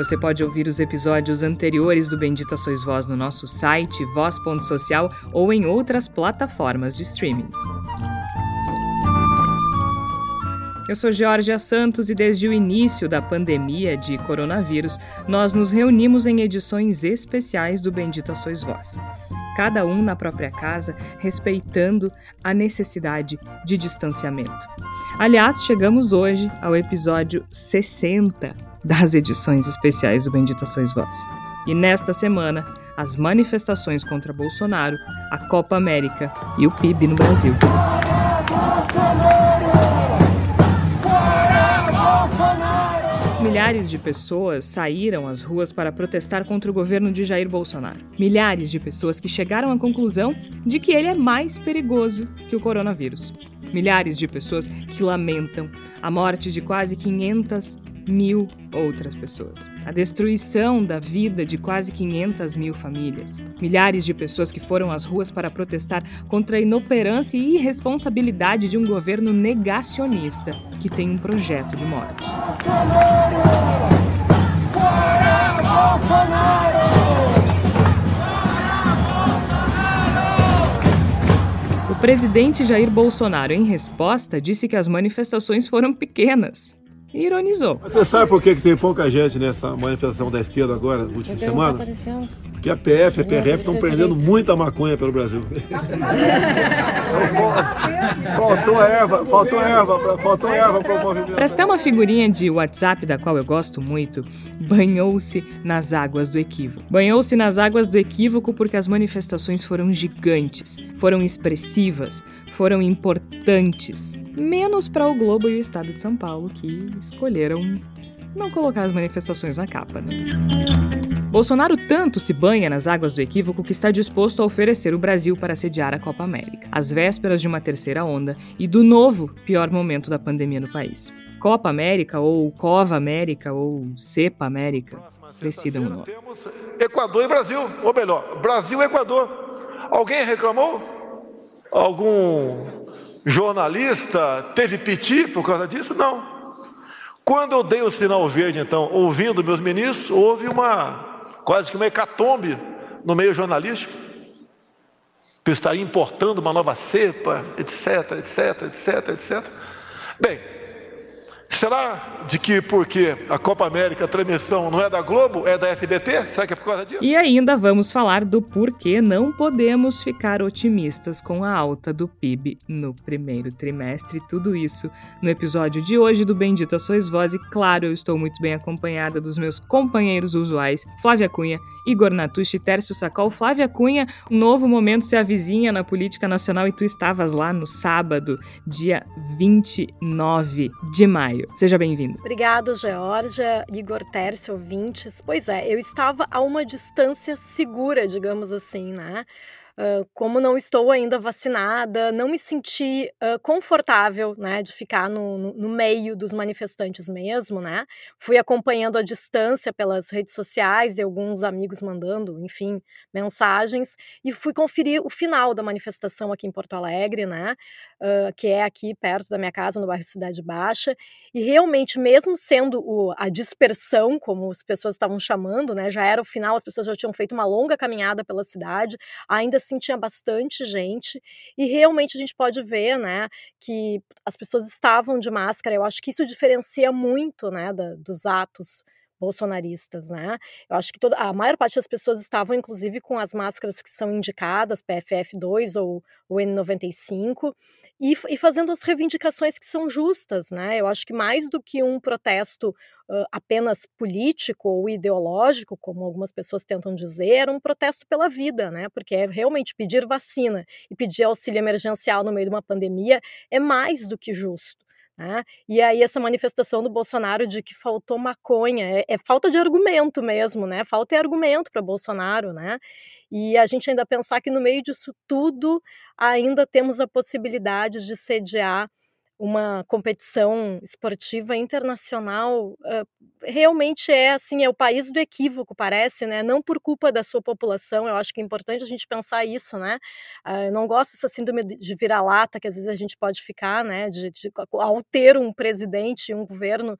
Você pode ouvir os episódios anteriores do Bendita Sois Voz no nosso site, voz.social ou em outras plataformas de streaming. Eu sou Georgia Santos e desde o início da pandemia de coronavírus, nós nos reunimos em edições especiais do Bendita Sois Voz. Cada um na própria casa, respeitando a necessidade de distanciamento. Aliás, chegamos hoje ao episódio 60 das edições especiais do Bendita Sois Voz. E nesta semana, as manifestações contra Bolsonaro, a Copa América e o PIB no Brasil. Milhares de pessoas saíram às ruas para protestar contra o governo de Jair Bolsonaro. Milhares de pessoas que chegaram à conclusão de que ele é mais perigoso que o coronavírus. Milhares de pessoas que lamentam a morte de quase 500 mil outras pessoas. A destruição da vida de quase 500 mil famílias. Milhares de pessoas que foram às ruas para protestar contra a inoperância e irresponsabilidade de um governo negacionista que tem um projeto de morte. O presidente Jair Bolsonaro, em resposta, disse que as manifestações foram pequenas e ironizou. Você sabe por que, que tem pouca gente nessa manifestação da esquerda agora, no último semana? Porque a PF e a PRF estão prendendo muita maconha pelo Brasil. faltou erva, faltou erva, faltou erva para o movimento. Para ter uma figurinha de WhatsApp da qual eu gosto muito, banhou-se nas águas do equívoco. Banhou-se nas águas do equívoco porque as manifestações foram gigantes, foram expressivas, foram importantes, menos para o Globo e o Estado de São Paulo, que escolheram não colocar as manifestações na capa. Né? Bolsonaro tanto se banha nas águas do equívoco que está disposto a oferecer o Brasil para sediar a Copa América, às vésperas de uma terceira onda e do novo pior momento da pandemia no país. Copa América, ou Cova América, ou Cepa América, decidam o nome. Equador e Brasil, ou melhor, Brasil e Equador. Alguém reclamou? Algum jornalista teve piti por causa disso? Não. Quando eu dei o sinal verde, então, ouvindo meus ministros, houve uma quase que uma hecatombe no meio jornalístico, que estaria importando uma nova cepa, etc, etc, etc, etc. Bem, Será de que porque a Copa América, a transmissão não é da Globo, é da SBT? Será que é por causa disso? E ainda vamos falar do porquê não podemos ficar otimistas com a alta do PIB no primeiro trimestre. Tudo isso no episódio de hoje do Bendita Sois Voz. E claro, eu estou muito bem acompanhada dos meus companheiros usuais, Flávia Cunha, Igor Natucci, Tércio Sacol. Flávia Cunha, um novo momento se avizinha na política nacional e tu estavas lá no sábado, dia 29 de maio. Seja bem-vindo. Obrigado, Georgia, Igor Tércio, ouvintes. Pois é, eu estava a uma distância segura, digamos assim, né? Como não estou ainda vacinada, não me senti uh, confortável, né, de ficar no, no, no, meio dos manifestantes mesmo, né? Fui acompanhando a distância pelas redes sociais e alguns amigos mandando, enfim, mensagens e fui conferir o final da manifestação aqui em Porto Alegre, né? Uh, que é aqui perto da minha casa, no bairro Cidade Baixa, e realmente, mesmo sendo o, a dispersão, como as pessoas estavam chamando, né, já era o final, as pessoas já tinham feito uma longa caminhada pela cidade, ainda assim tinha bastante gente e realmente a gente pode ver, né, que as pessoas estavam de máscara. Eu acho que isso diferencia muito, né, da, dos atos bolsonaristas, né? Eu acho que toda, a maior parte das pessoas estavam, inclusive, com as máscaras que são indicadas, PFF2 ou o N95, e, e, fazendo as reivindicações que são justas, né? Eu acho que mais do que um protesto uh, apenas político ou ideológico, como algumas pessoas tentam dizer, era um protesto pela vida, né? Porque é realmente pedir vacina e pedir auxílio emergencial no meio de uma pandemia é mais do que justo. Né? E aí essa manifestação do Bolsonaro de que faltou maconha, é, é falta de argumento mesmo, né? Falta de argumento para Bolsonaro, né? E a gente ainda pensar que no meio disso tudo ainda temos a possibilidade de sediar uma competição esportiva internacional realmente é assim é o país do equívoco parece né? Não por culpa da sua população eu acho que é importante a gente pensar isso né? Uh, eu não gosto dessa síndrome de vira-lata que às vezes a gente pode ficar né? De, de, ao ter um presidente um governo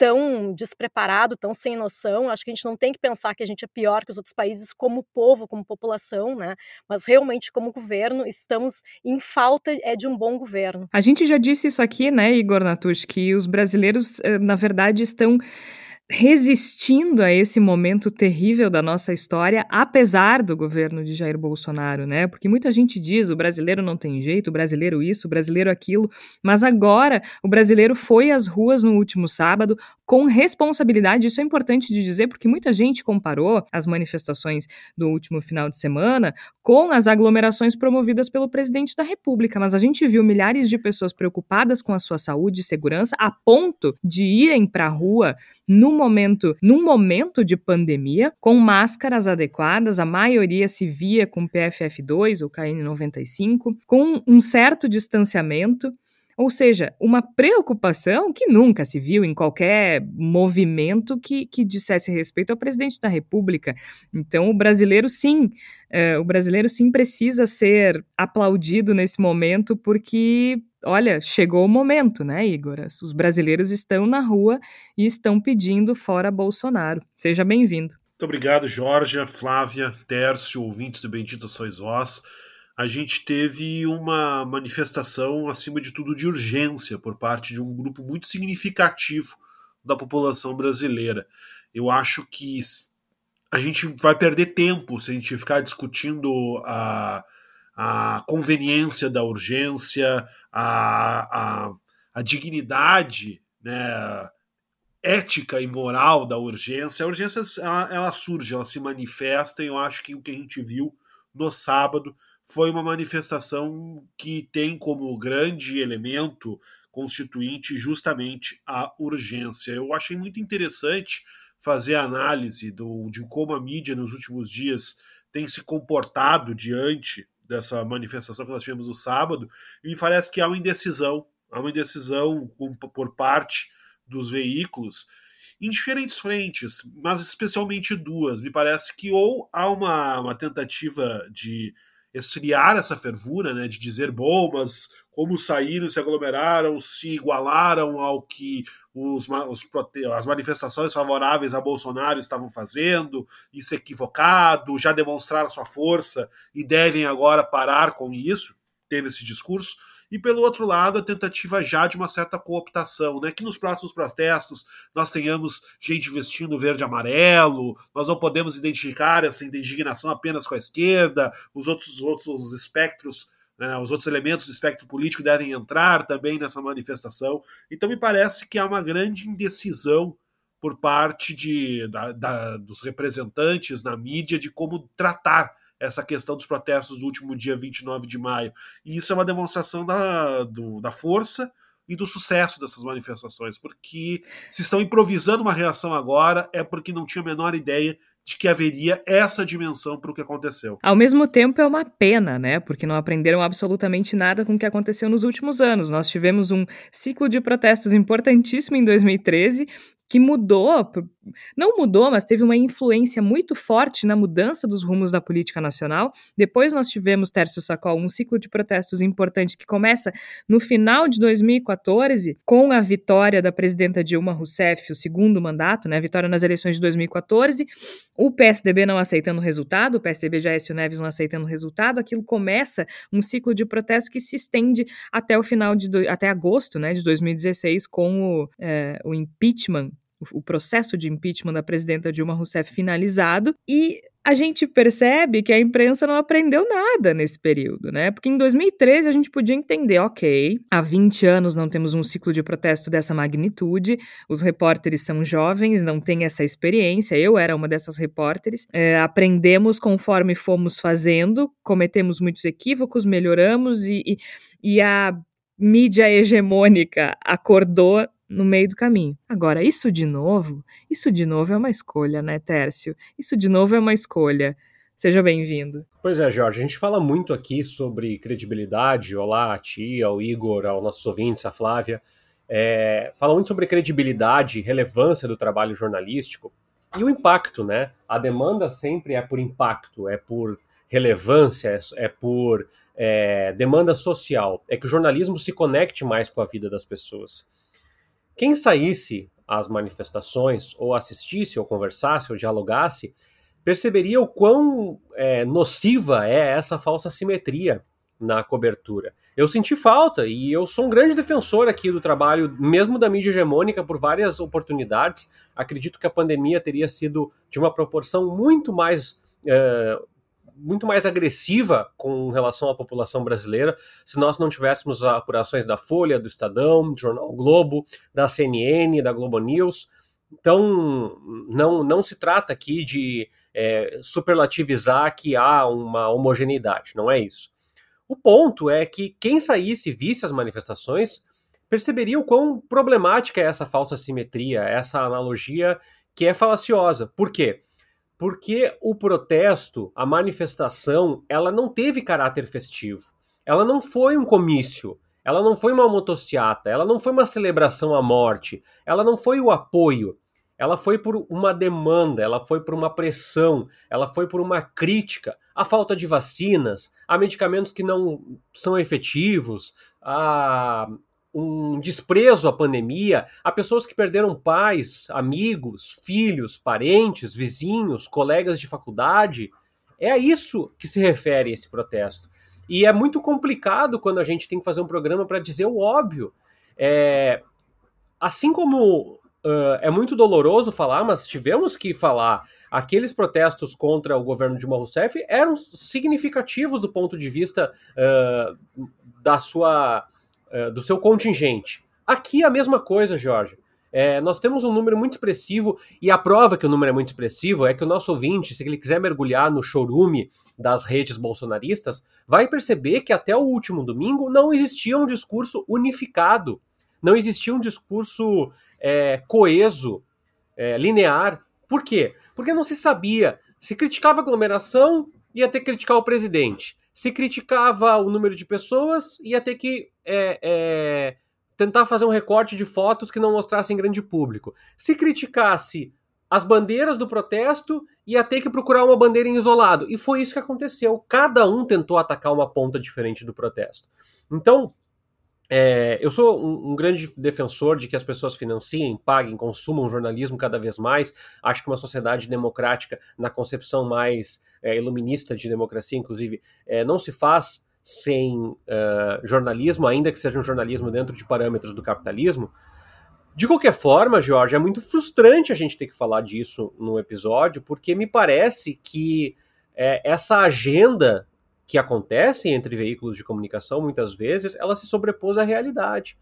tão despreparado, tão sem noção. Acho que a gente não tem que pensar que a gente é pior que os outros países como povo, como população, né? Mas realmente como governo estamos em falta é de um bom governo. A gente já disse isso aqui, né, Igor Natush, que os brasileiros eh, na verdade estão resistindo a esse momento terrível da nossa história, apesar do governo de Jair Bolsonaro, né? Porque muita gente diz o brasileiro não tem jeito, o brasileiro isso, o brasileiro aquilo, mas agora o brasileiro foi às ruas no último sábado com responsabilidade. Isso é importante de dizer porque muita gente comparou as manifestações do último final de semana com as aglomerações promovidas pelo presidente da República, mas a gente viu milhares de pessoas preocupadas com a sua saúde e segurança a ponto de irem para a rua no momento, num momento de pandemia, com máscaras adequadas, a maioria se via com PFF2 ou KN95, com um certo distanciamento. Ou seja, uma preocupação que nunca se viu em qualquer movimento que, que dissesse respeito ao presidente da República. Então, o brasileiro, sim, uh, o brasileiro sim precisa ser aplaudido nesse momento, porque olha, chegou o momento, né, Igor? Os brasileiros estão na rua e estão pedindo fora Bolsonaro. Seja bem-vindo. Muito obrigado, Jorge, Flávia, Tércio, ouvintes do Bendito Sois Vós. A gente teve uma manifestação, acima de tudo, de urgência por parte de um grupo muito significativo da população brasileira. Eu acho que a gente vai perder tempo se a gente ficar discutindo a a conveniência da urgência, a, a, a dignidade né, ética e moral da urgência. A urgência ela, ela, surge, ela se manifesta, e eu acho que o que a gente viu no sábado foi uma manifestação que tem como grande elemento constituinte justamente a urgência. Eu achei muito interessante fazer a análise do, de como a mídia nos últimos dias tem se comportado diante dessa manifestação que nós tivemos no sábado, e me parece que há uma indecisão, há uma indecisão por parte dos veículos em diferentes frentes, mas especialmente duas. Me parece que ou há uma, uma tentativa de esfriar essa fervura, né, de dizer, bom, mas como saíram, se aglomeraram, se igualaram ao que os, os, as manifestações favoráveis a Bolsonaro estavam fazendo, isso é equivocado, já demonstraram sua força e devem agora parar com isso. Teve esse discurso e pelo outro lado a tentativa já de uma certa cooptação, né? Que nos próximos protestos nós tenhamos gente vestindo verde e amarelo, nós não podemos identificar essa indignação apenas com a esquerda, os outros, outros espectros né, os outros elementos do espectro político devem entrar também nessa manifestação. Então, me parece que há uma grande indecisão por parte de, da, da, dos representantes na mídia de como tratar essa questão dos protestos do último dia 29 de maio. E isso é uma demonstração da, do, da força e do sucesso dessas manifestações, porque se estão improvisando uma reação agora é porque não tinha a menor ideia de que haveria essa dimensão para o que aconteceu. Ao mesmo tempo, é uma pena, né? Porque não aprenderam absolutamente nada com o que aconteceu nos últimos anos. Nós tivemos um ciclo de protestos importantíssimo em 2013 que mudou, não mudou, mas teve uma influência muito forte na mudança dos rumos da política nacional. Depois nós tivemos, Tércio Sacol, um ciclo de protestos importante que começa no final de 2014, com a vitória da presidenta Dilma Rousseff, o segundo mandato, né, vitória nas eleições de 2014, o PSDB não aceitando o resultado, o PSDB já Aécio Neves não aceitando o resultado, aquilo começa um ciclo de protestos que se estende até o final de, até agosto, né, de 2016, com o, é, o impeachment o processo de impeachment da presidenta Dilma Rousseff finalizado e a gente percebe que a imprensa não aprendeu nada nesse período, né? Porque em 2013 a gente podia entender, ok, há 20 anos não temos um ciclo de protesto dessa magnitude, os repórteres são jovens, não têm essa experiência, eu era uma dessas repórteres, é, aprendemos conforme fomos fazendo, cometemos muitos equívocos, melhoramos e, e, e a mídia hegemônica acordou no meio do caminho. Agora, isso de novo, isso de novo é uma escolha, né, Tércio? Isso de novo é uma escolha. Seja bem-vindo. Pois é, Jorge, a gente fala muito aqui sobre credibilidade. Olá, a tia, ao Igor, aos nossos ouvintes, a Flávia. É, fala muito sobre credibilidade, relevância do trabalho jornalístico e o impacto, né? A demanda sempre é por impacto, é por relevância, é, é por é, demanda social, é que o jornalismo se conecte mais com a vida das pessoas. Quem saísse às manifestações, ou assistisse, ou conversasse, ou dialogasse, perceberia o quão é, nociva é essa falsa simetria na cobertura. Eu senti falta e eu sou um grande defensor aqui do trabalho, mesmo da mídia hegemônica, por várias oportunidades. Acredito que a pandemia teria sido de uma proporção muito mais é, muito mais agressiva com relação à população brasileira se nós não tivéssemos apurações da Folha, do Estadão, do Jornal Globo, da CNN, da Globo News. Então, não, não se trata aqui de é, superlativizar que há uma homogeneidade, não é isso. O ponto é que quem saísse e visse as manifestações perceberia o quão problemática é essa falsa simetria, essa analogia que é falaciosa. Por quê? Porque o protesto, a manifestação, ela não teve caráter festivo. Ela não foi um comício, ela não foi uma motociata, ela não foi uma celebração à morte, ela não foi o apoio. Ela foi por uma demanda, ela foi por uma pressão, ela foi por uma crítica à falta de vacinas, a medicamentos que não são efetivos, a um desprezo à pandemia a pessoas que perderam pais, amigos, filhos, parentes, vizinhos, colegas de faculdade. É a isso que se refere esse protesto. E é muito complicado quando a gente tem que fazer um programa para dizer o óbvio. É, assim como uh, é muito doloroso falar, mas tivemos que falar, aqueles protestos contra o governo de Rousseff eram significativos do ponto de vista uh, da sua é, do seu contingente. Aqui a mesma coisa, Jorge. É, nós temos um número muito expressivo, e a prova que o número é muito expressivo é que o nosso ouvinte, se ele quiser mergulhar no chorume das redes bolsonaristas, vai perceber que até o último domingo não existia um discurso unificado, não existia um discurso é, coeso, é, linear. Por quê? Porque não se sabia. Se criticava a aglomeração, ia ter que criticar o presidente. Se criticava o número de pessoas, ia ter que é, é, tentar fazer um recorte de fotos que não mostrassem grande público. Se criticasse as bandeiras do protesto, ia ter que procurar uma bandeira em isolado. E foi isso que aconteceu. Cada um tentou atacar uma ponta diferente do protesto. Então, é, eu sou um, um, grande defensor de que as pessoas financiem, paguem, consumam jornalismo cada vez mais. Acho que uma sociedade democrática, na concepção mais é, iluminista de democracia, inclusive, é, não se faz sem uh, jornalismo, ainda que seja um jornalismo dentro de parâmetros do capitalismo. De qualquer forma, Jorge, é muito frustrante a gente ter que falar disso no episódio, porque me parece que é, essa agenda que acontece entre veículos de comunicação, muitas vezes, ela se sobrepôs à realidade.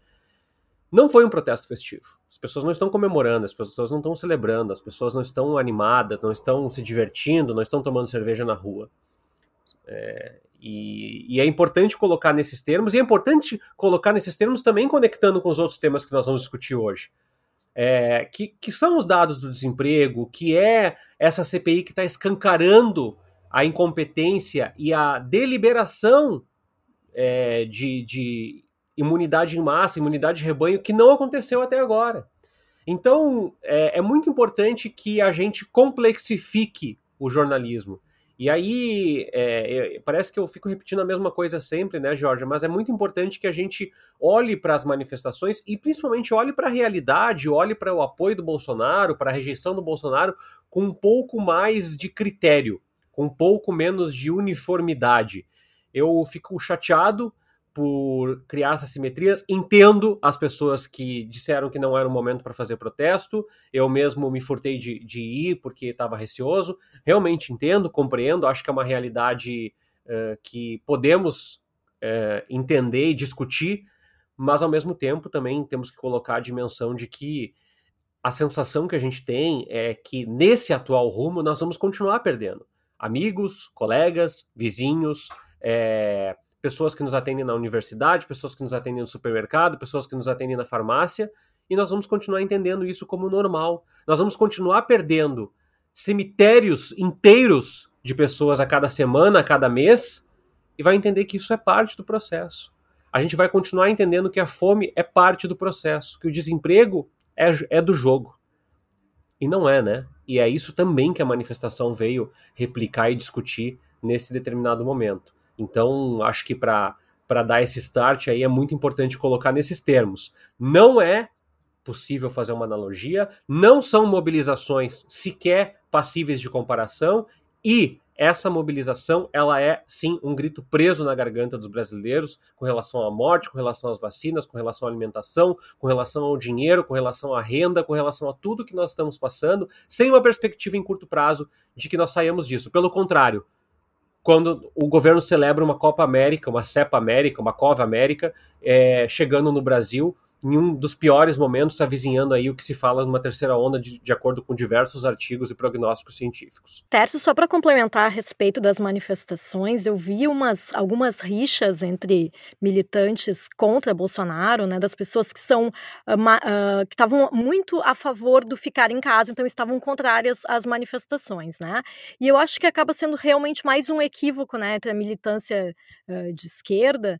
Não foi um protesto festivo. As pessoas não estão comemorando, as pessoas não estão celebrando, as pessoas não estão animadas, não estão se divertindo, não estão tomando cerveja na rua. É, e, e, é importante colocar nesses termos, e é importante colocar nesses termos também conectando com os outros temas que nós vamos discutir hoje. É, que, que são os dados do desemprego, que é essa CPI que está escancarando a incompetência e a deliberação é, de, de imunidade em massa, imunidade de rebanho, que não aconteceu até agora. Então, é, é muito importante que a gente complexifique o jornalismo. E aí, é, parece que eu fico repetindo a mesma coisa sempre, né, Jorge? Mas é muito importante que a gente olhe para as manifestações e principalmente olhe para a realidade, olhe para o apoio do Bolsonaro, para a rejeição do Bolsonaro, com um pouco mais de critério, com um pouco menos de uniformidade. Eu fico chateado por criar essas simetrias. Entendo as pessoas que disseram que não era o momento para fazer protesto. Eu mesmo me furtei de, de ir porque estava receoso. Realmente entendo, compreendo. Acho que é uma realidade uh, que podemos uh, entender e discutir, mas ao mesmo tempo também temos que colocar a dimensão de que a sensação que a gente tem é que nesse atual rumo nós vamos continuar perdendo amigos, colegas, vizinhos. É, pessoas que nos atendem na universidade, pessoas que nos atendem no supermercado, pessoas que nos atendem na farmácia, e nós vamos continuar entendendo isso como normal. Nós vamos continuar perdendo cemitérios inteiros de pessoas a cada semana, a cada mês, e vai entender que isso é parte do processo. A gente vai continuar entendendo que a fome é parte do processo, que o desemprego é, é do jogo. E não é, né? E é isso também que a manifestação veio replicar e discutir nesse determinado momento. Então, acho que para dar esse start aí é muito importante colocar nesses termos. Não é possível fazer uma analogia, não são mobilizações sequer passíveis de comparação e essa mobilização ela é sim um grito preso na garganta dos brasileiros com relação à morte, com relação às vacinas, com relação à alimentação, com relação ao dinheiro, com relação à renda, com relação a tudo que nós estamos passando, sem uma perspectiva em curto prazo de que nós saímos disso. Pelo contrário, quando o governo celebra uma Copa América, uma Cepa América, uma Cova América, é, chegando no Brasil em um dos piores momentos, avizinhando aí o que se fala numa terceira onda, de, de acordo com diversos artigos e prognósticos científicos. Tércio, só para complementar a respeito das manifestações, eu vi umas, algumas rixas entre militantes contra Bolsonaro, né, das pessoas que são uh, que estavam muito a favor do ficar em casa, então estavam contrárias às manifestações, né? E eu acho que acaba sendo realmente mais um equívoco, né, entre a militância uh, de esquerda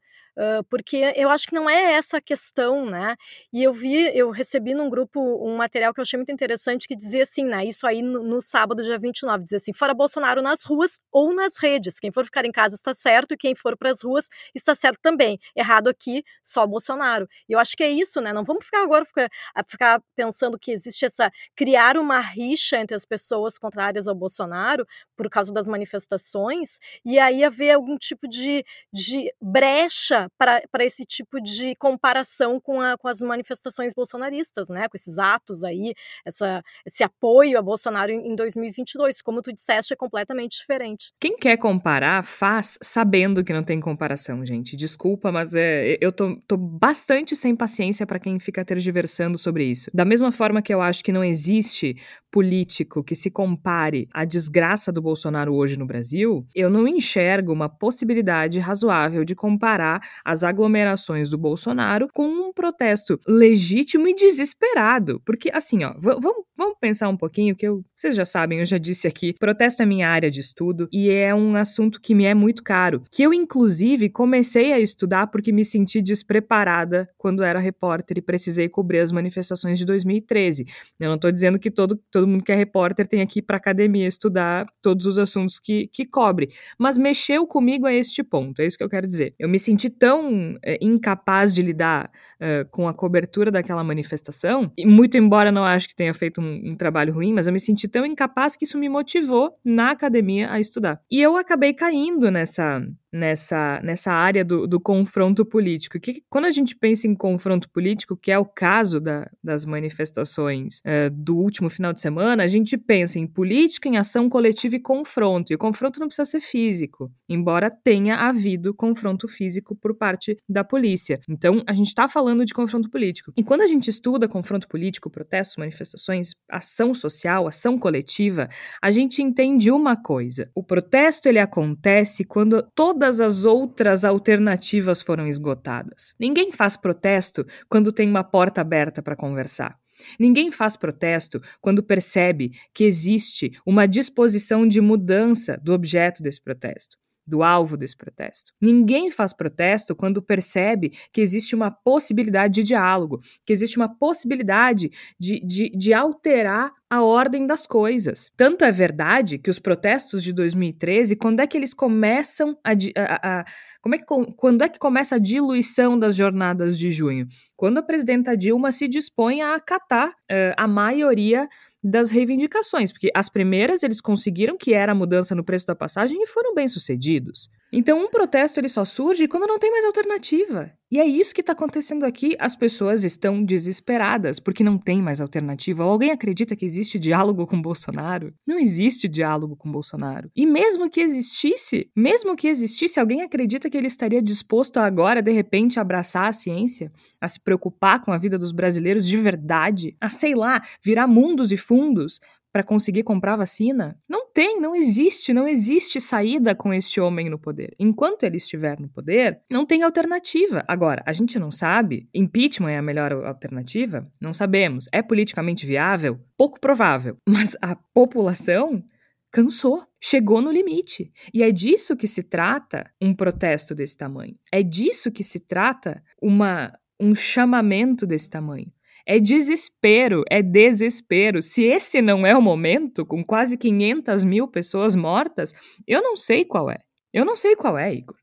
porque eu acho que não é essa a questão, né? E eu vi, eu recebi num grupo um material que eu achei muito interessante que dizia assim, né? Isso aí no, no sábado, dia 29, dizia assim: fora Bolsonaro nas ruas ou nas redes. Quem for ficar em casa está certo e quem for para as ruas está certo também. Errado aqui, só Bolsonaro. E eu acho que é isso, né? Não vamos ficar agora ficar, ficar pensando que existe essa. criar uma rixa entre as pessoas contrárias ao Bolsonaro por causa das manifestações e aí haver algum tipo de, de brecha para esse tipo de comparação com, a, com as manifestações bolsonaristas, né? Com esses atos aí, essa, esse apoio a Bolsonaro em, em 2022. Como tu disseste, é completamente diferente. Quem quer comparar, faz sabendo que não tem comparação, gente. Desculpa, mas é, eu tô, tô bastante sem paciência para quem fica tergiversando sobre isso. Da mesma forma que eu acho que não existe político que se compare à desgraça do Bolsonaro hoje no Brasil, eu não enxergo uma possibilidade razoável de comparar as aglomerações do Bolsonaro com um protesto legítimo e desesperado. Porque, assim, ó, vamos, pensar um pouquinho que eu, vocês já sabem, eu já disse aqui, protesto é minha área de estudo e é um assunto que me é muito caro, que eu, inclusive, comecei a estudar porque me senti despreparada quando era repórter e precisei cobrir as manifestações de 2013. Eu não tô dizendo que todo, todo mundo que é repórter tem aqui para academia estudar todos os assuntos que, que cobre, mas mexeu comigo a este ponto, é isso que eu quero dizer. Eu me senti tão é, incapaz de lidar é, com a cobertura daquela manifestação, e muito embora não acho que tenha feito um, um, trabalho ruim, mas eu me senti tão incapaz que isso me motivou na academia a estudar. E eu acabei caindo nessa nessa, nessa área do, do confronto político. Que, quando a gente pensa em confronto político, que é o caso da, das manifestações é, do último final de semana, a gente pensa em política, em ação coletiva e confronto. E o confronto não precisa ser físico, embora tenha havido confronto físico por parte da polícia. Então, a gente está falando de confronto político. E quando a gente estuda confronto político, protestos, manifestações, ação social, ação coletiva, a gente entende uma coisa: o protesto ele acontece quando todo todas as outras alternativas foram esgotadas. Ninguém faz protesto quando tem uma porta aberta para conversar. Ninguém faz protesto quando percebe que existe uma disposição de mudança do objeto desse protesto do alvo desse protesto. Ninguém faz protesto quando percebe que existe uma possibilidade de diálogo, que existe uma possibilidade de, de, de alterar a ordem das coisas. Tanto é verdade que os protestos de 2013, quando é que eles começam a, a, a como é que, quando é que começa a diluição das jornadas de junho? Quando a presidenta Dilma se dispõe a acatar uh, a maioria das reivindicações, porque as primeiras eles conseguiram que era a mudança no preço da passagem e foram bem sucedidos. Então um protesto ele só surge quando não tem mais alternativa. E é isso que está acontecendo aqui. As pessoas estão desesperadas porque não tem mais alternativa. Ou alguém acredita que existe diálogo com Bolsonaro? Não existe diálogo com Bolsonaro. E mesmo que existisse, mesmo que existisse, alguém acredita que ele estaria disposto a agora, de repente, abraçar a ciência, a se preocupar com a vida dos brasileiros de verdade, a sei lá, virar mundos e fundos para conseguir comprar vacina? Não tem, não existe, não existe saída com este homem no poder. Enquanto ele estiver no poder, não tem alternativa. Agora, a gente não sabe, impeachment é a melhor alternativa? Não sabemos. É politicamente viável? Pouco provável. Mas a população cansou, chegou no limite. E é disso que se trata um protesto desse tamanho. É disso que se trata uma um chamamento desse tamanho. É desespero, é desespero. Se esse não é o momento, com quase 500 mil pessoas mortas, eu não sei qual é. Eu não sei qual é, Igor.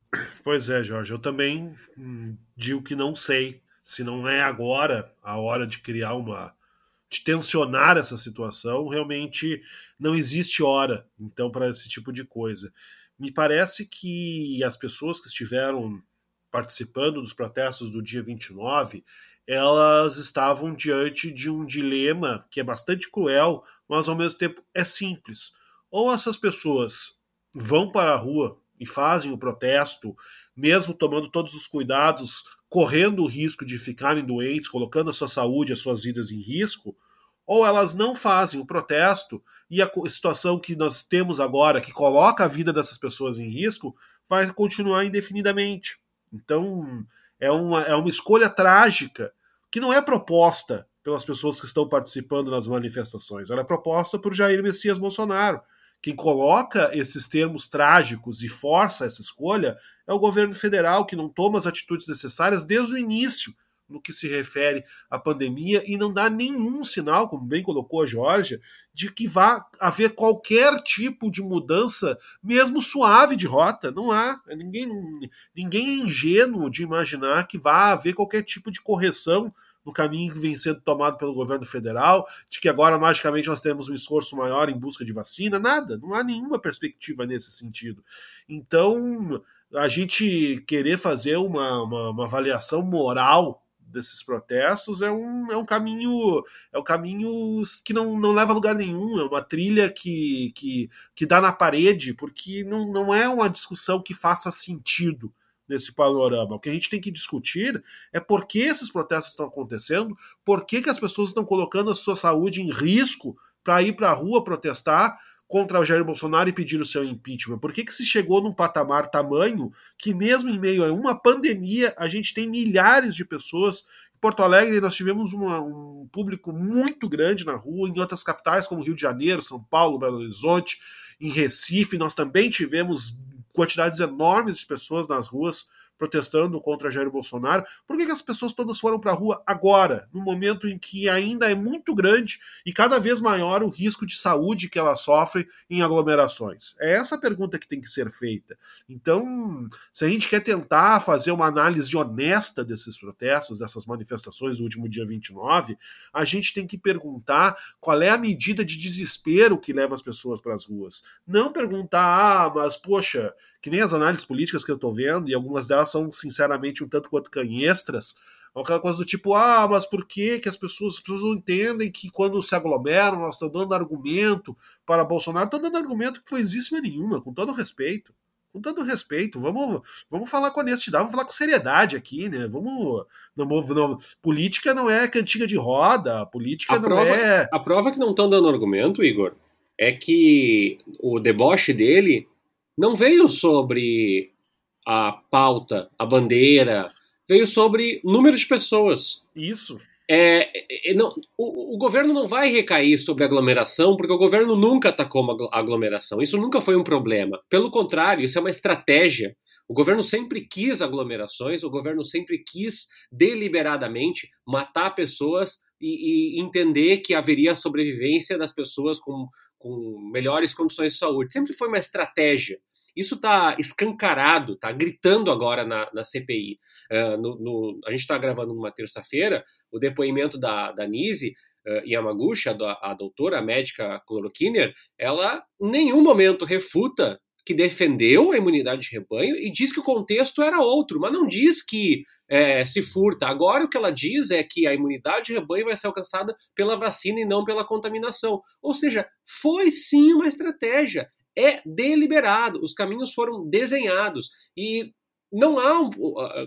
Pois é, Jorge, eu também hum, digo que não sei. Se não é agora a hora de criar uma. de tensionar essa situação, realmente não existe hora, então, para esse tipo de coisa. Me parece que as pessoas que estiveram participando dos protestos do dia 29, elas estavam diante de um dilema que é bastante cruel, mas ao mesmo tempo é simples. Ou essas pessoas vão para a rua e fazem o protesto, mesmo tomando todos os cuidados, correndo o risco de ficarem doentes, colocando a sua saúde, as suas vidas em risco, ou elas não fazem o protesto e a situação que nós temos agora, que coloca a vida dessas pessoas em risco, vai continuar indefinidamente. Então, é uma, é uma escolha trágica que não é proposta pelas pessoas que estão participando nas manifestações, ela é proposta por Jair Messias Bolsonaro. Quem coloca esses termos trágicos e força essa escolha é o governo federal, que não toma as atitudes necessárias desde o início no que se refere à pandemia e não dá nenhum sinal, como bem colocou a Georgia, de que vá haver qualquer tipo de mudança, mesmo suave de rota. Não há. Ninguém, ninguém é ingênuo de imaginar que vá haver qualquer tipo de correção no caminho que vem sendo tomado pelo governo federal, de que agora magicamente nós teremos um esforço maior em busca de vacina. Nada. Não há nenhuma perspectiva nesse sentido. Então. A gente querer fazer uma, uma, uma avaliação moral desses protestos é um, é um caminho é um caminho que não, não leva a lugar nenhum, é uma trilha que, que, que dá na parede, porque não, não é uma discussão que faça sentido nesse panorama. O que a gente tem que discutir é por que esses protestos estão acontecendo, por que, que as pessoas estão colocando a sua saúde em risco para ir para a rua protestar contra o Jair Bolsonaro e pedir o seu impeachment? Por que, que se chegou num patamar tamanho que, mesmo em meio a uma pandemia, a gente tem milhares de pessoas. Em Porto Alegre, nós tivemos uma, um público muito grande na rua, em outras capitais, como Rio de Janeiro, São Paulo, Belo Horizonte, em Recife, nós também tivemos quantidades enormes de pessoas nas ruas protestando contra Jair Bolsonaro. Por que, que as pessoas todas foram para a rua agora, no momento em que ainda é muito grande e cada vez maior o risco de saúde que elas sofrem em aglomerações? É essa a pergunta que tem que ser feita. Então, se a gente quer tentar fazer uma análise honesta desses protestos, dessas manifestações do último dia 29, a gente tem que perguntar qual é a medida de desespero que leva as pessoas para as ruas. Não perguntar, ah, mas poxa, que nem as análises políticas que eu estou vendo, e algumas delas são, sinceramente, um tanto quanto canhestras, é aquela coisa do tipo, ah, mas por que, que as pessoas, as pessoas não entendem que quando se aglomeram, nós estamos dando argumento para Bolsonaro, estão dando argumento que foi exíssima nenhuma, com todo respeito. Com todo respeito, vamos, vamos falar com honestidade, vamos falar com seriedade aqui, né? Vamos. Não, não, política não é cantiga de roda, política a não prova, é. A prova que não estão dando argumento, Igor, é que o deboche dele não veio sobre a pauta, a bandeira, veio sobre número de pessoas. Isso. É, é, não, o, o, governo não vai recair sobre aglomeração, porque o governo nunca atacou uma aglomeração. Isso nunca foi um problema. Pelo contrário, isso é uma estratégia. O governo sempre quis aglomerações, o governo sempre quis deliberadamente matar pessoas e, e entender que haveria sobrevivência das pessoas com, com melhores condições de saúde. Sempre foi uma estratégia. Isso está escancarado, está gritando agora na, na CPI. Uh, eh, no, no, a gente está gravando numa terça-feira o depoimento da, da Nise uh, Yamaguchi, a, a doutora, a médica cloroquiner, ela em nenhum momento refuta que defendeu a imunidade de rebanho e diz que o contexto era outro, mas não diz que é, se furta. Agora o que ela diz é que a imunidade de rebanho vai ser alcançada pela vacina e não pela contaminação. Ou seja, foi sim uma estratégia é deliberado, os caminhos foram desenhados e não há. Um,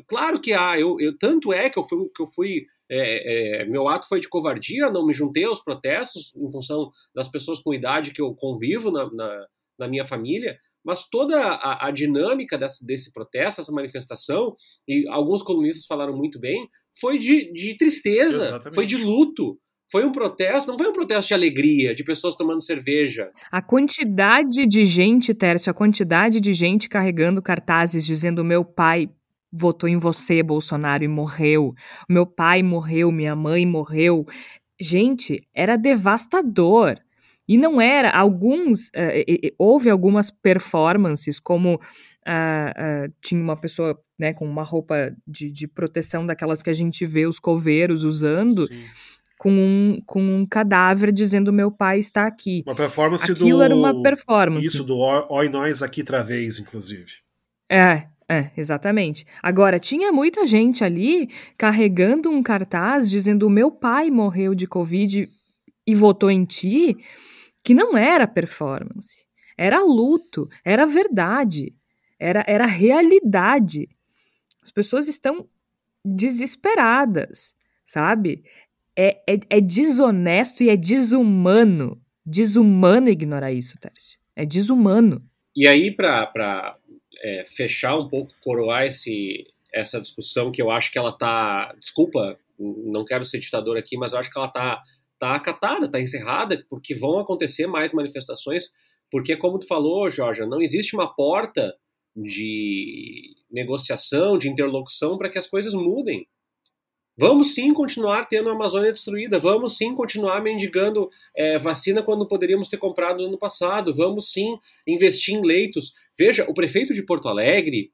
claro que há. Eu, eu, tanto é que eu fui. Que eu fui é, é, meu ato foi de covardia, não me juntei aos protestos em função das pessoas com idade que eu convivo na, na, na minha família, mas toda a, a dinâmica desse, desse protesto, essa manifestação, e alguns colunistas falaram muito bem, foi de, de tristeza, Exatamente. foi de luto. Foi um protesto, não foi um protesto de alegria, de pessoas tomando cerveja. A quantidade de gente, Tércio, a quantidade de gente carregando cartazes dizendo meu pai votou em você, Bolsonaro, e morreu. Meu pai morreu, minha mãe morreu. Gente, era devastador. E não era. Alguns. Uh, houve algumas performances, como uh, uh, tinha uma pessoa né, com uma roupa de, de proteção daquelas que a gente vê os coveiros usando. Sim com um, com um cadáver dizendo meu pai está aqui. Uma performance Aquilo do... era uma performance. Isso, do Oi Nós aqui outra vez, inclusive. É, é, exatamente. Agora, tinha muita gente ali carregando um cartaz dizendo meu pai morreu de Covid e votou em ti, que não era performance. Era luto, era verdade, era, era realidade. As pessoas estão desesperadas, sabe? é, é, é desonesto e é desumano. Desumano ignorar isso, Tércio. É desumano. E aí, para é, fechar um pouco, coroar esse, essa discussão, que eu acho que ela tá. Desculpa, não quero ser ditador aqui, mas eu acho que ela tá, tá acatada, tá encerrada, porque vão acontecer mais manifestações, porque, como tu falou, Jorge, não existe uma porta de negociação, de interlocução para que as coisas mudem. Vamos sim continuar tendo a Amazônia destruída, vamos sim continuar mendigando é, vacina quando poderíamos ter comprado no ano passado, vamos sim investir em leitos. Veja, o prefeito de Porto Alegre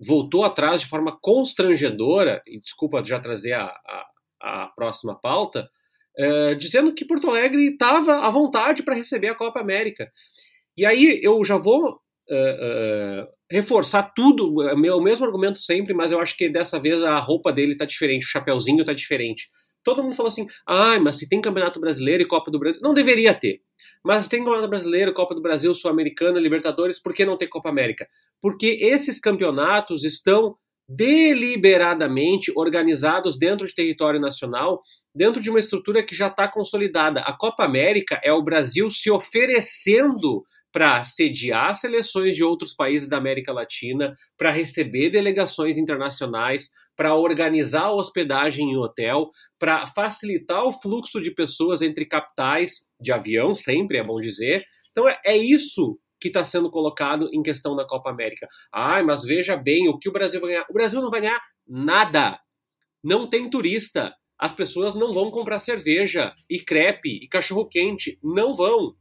voltou atrás de forma constrangedora, e desculpa já trazer a, a, a próxima pauta, é, dizendo que Porto Alegre estava à vontade para receber a Copa América. E aí eu já vou uh, reforçar tudo, é o mesmo argumento sempre, mas eu acho que dessa vez a roupa dele tá diferente, o chapeuzinho tá diferente. Todo mundo falou assim: ah, mas se tem Campeonato Brasileiro e Copa do Brasil. Não deveria ter. Mas tem Campeonato Brasileiro, Copa do Brasil, Sul-Americana, Libertadores, por que não ter Copa América? Porque esses campeonatos estão deliberadamente organizados dentro de território nacional, dentro de uma estrutura que já está consolidada. A Copa América é o Brasil se oferecendo para sediar seleções de outros países da América Latina, para receber delegações internacionais, para organizar hospedagem em hotel, para facilitar o fluxo de pessoas entre capitais, de avião sempre, é bom dizer. Então é, é isso que está sendo colocado em questão na Copa América. Ai, mas veja bem, o que o Brasil vai ganhar? O Brasil não vai ganhar nada. Não tem turista. As pessoas não vão comprar cerveja e crepe e cachorro quente. Não vão.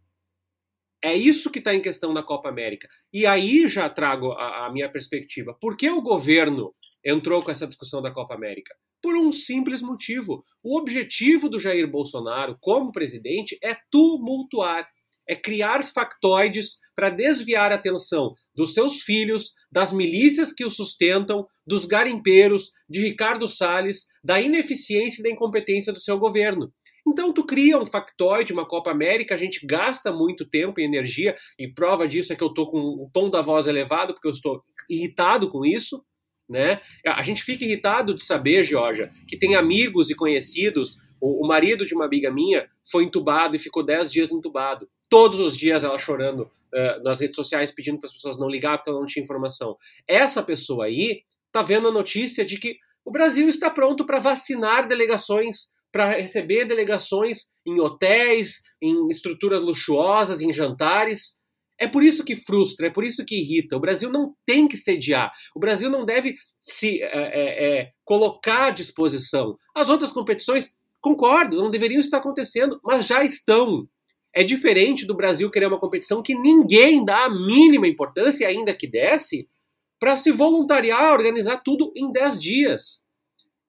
É isso que está em questão na Copa América. E aí já trago a, a, minha perspectiva. Por que o governo entrou com essa discussão da Copa América? Por um simples motivo. O objetivo do Jair Bolsonaro, como presidente, é tumultuar. É criar factoides para desviar a atenção dos seus filhos, das milícias que o sustentam, dos garimpeiros, de Ricardo Salles, da ineficiência e da incompetência do seu governo. Então tu cria um factoide, uma Copa América, a gente gasta muito tempo e energia, e prova disso é que eu estou com o tom da voz elevado, porque eu estou irritado com isso, né? A gente fica irritado de saber, Georgia, que tem amigos e conhecidos, o, o marido de uma amiga minha foi entubado e ficou 10 dias entubado. Todos os dias ela chorando uh, nas redes sociais, pedindo para as pessoas não ligar porque ela não tinha informação. Essa pessoa aí tá vendo a notícia de que o Brasil está pronto para vacinar delegações para receber delegações em hotéis, em estruturas luxuosas, em jantares. É por isso que frustra, é por isso que irrita. O Brasil não tem que sediar. O Brasil não deve se é, é, colocar à disposição. As outras competições, concordo, não deveriam estar acontecendo, mas já estão. É diferente do Brasil querer uma competição que ninguém dá a mínima importância, ainda que desse, para se voluntariar organizar tudo em 10 dias.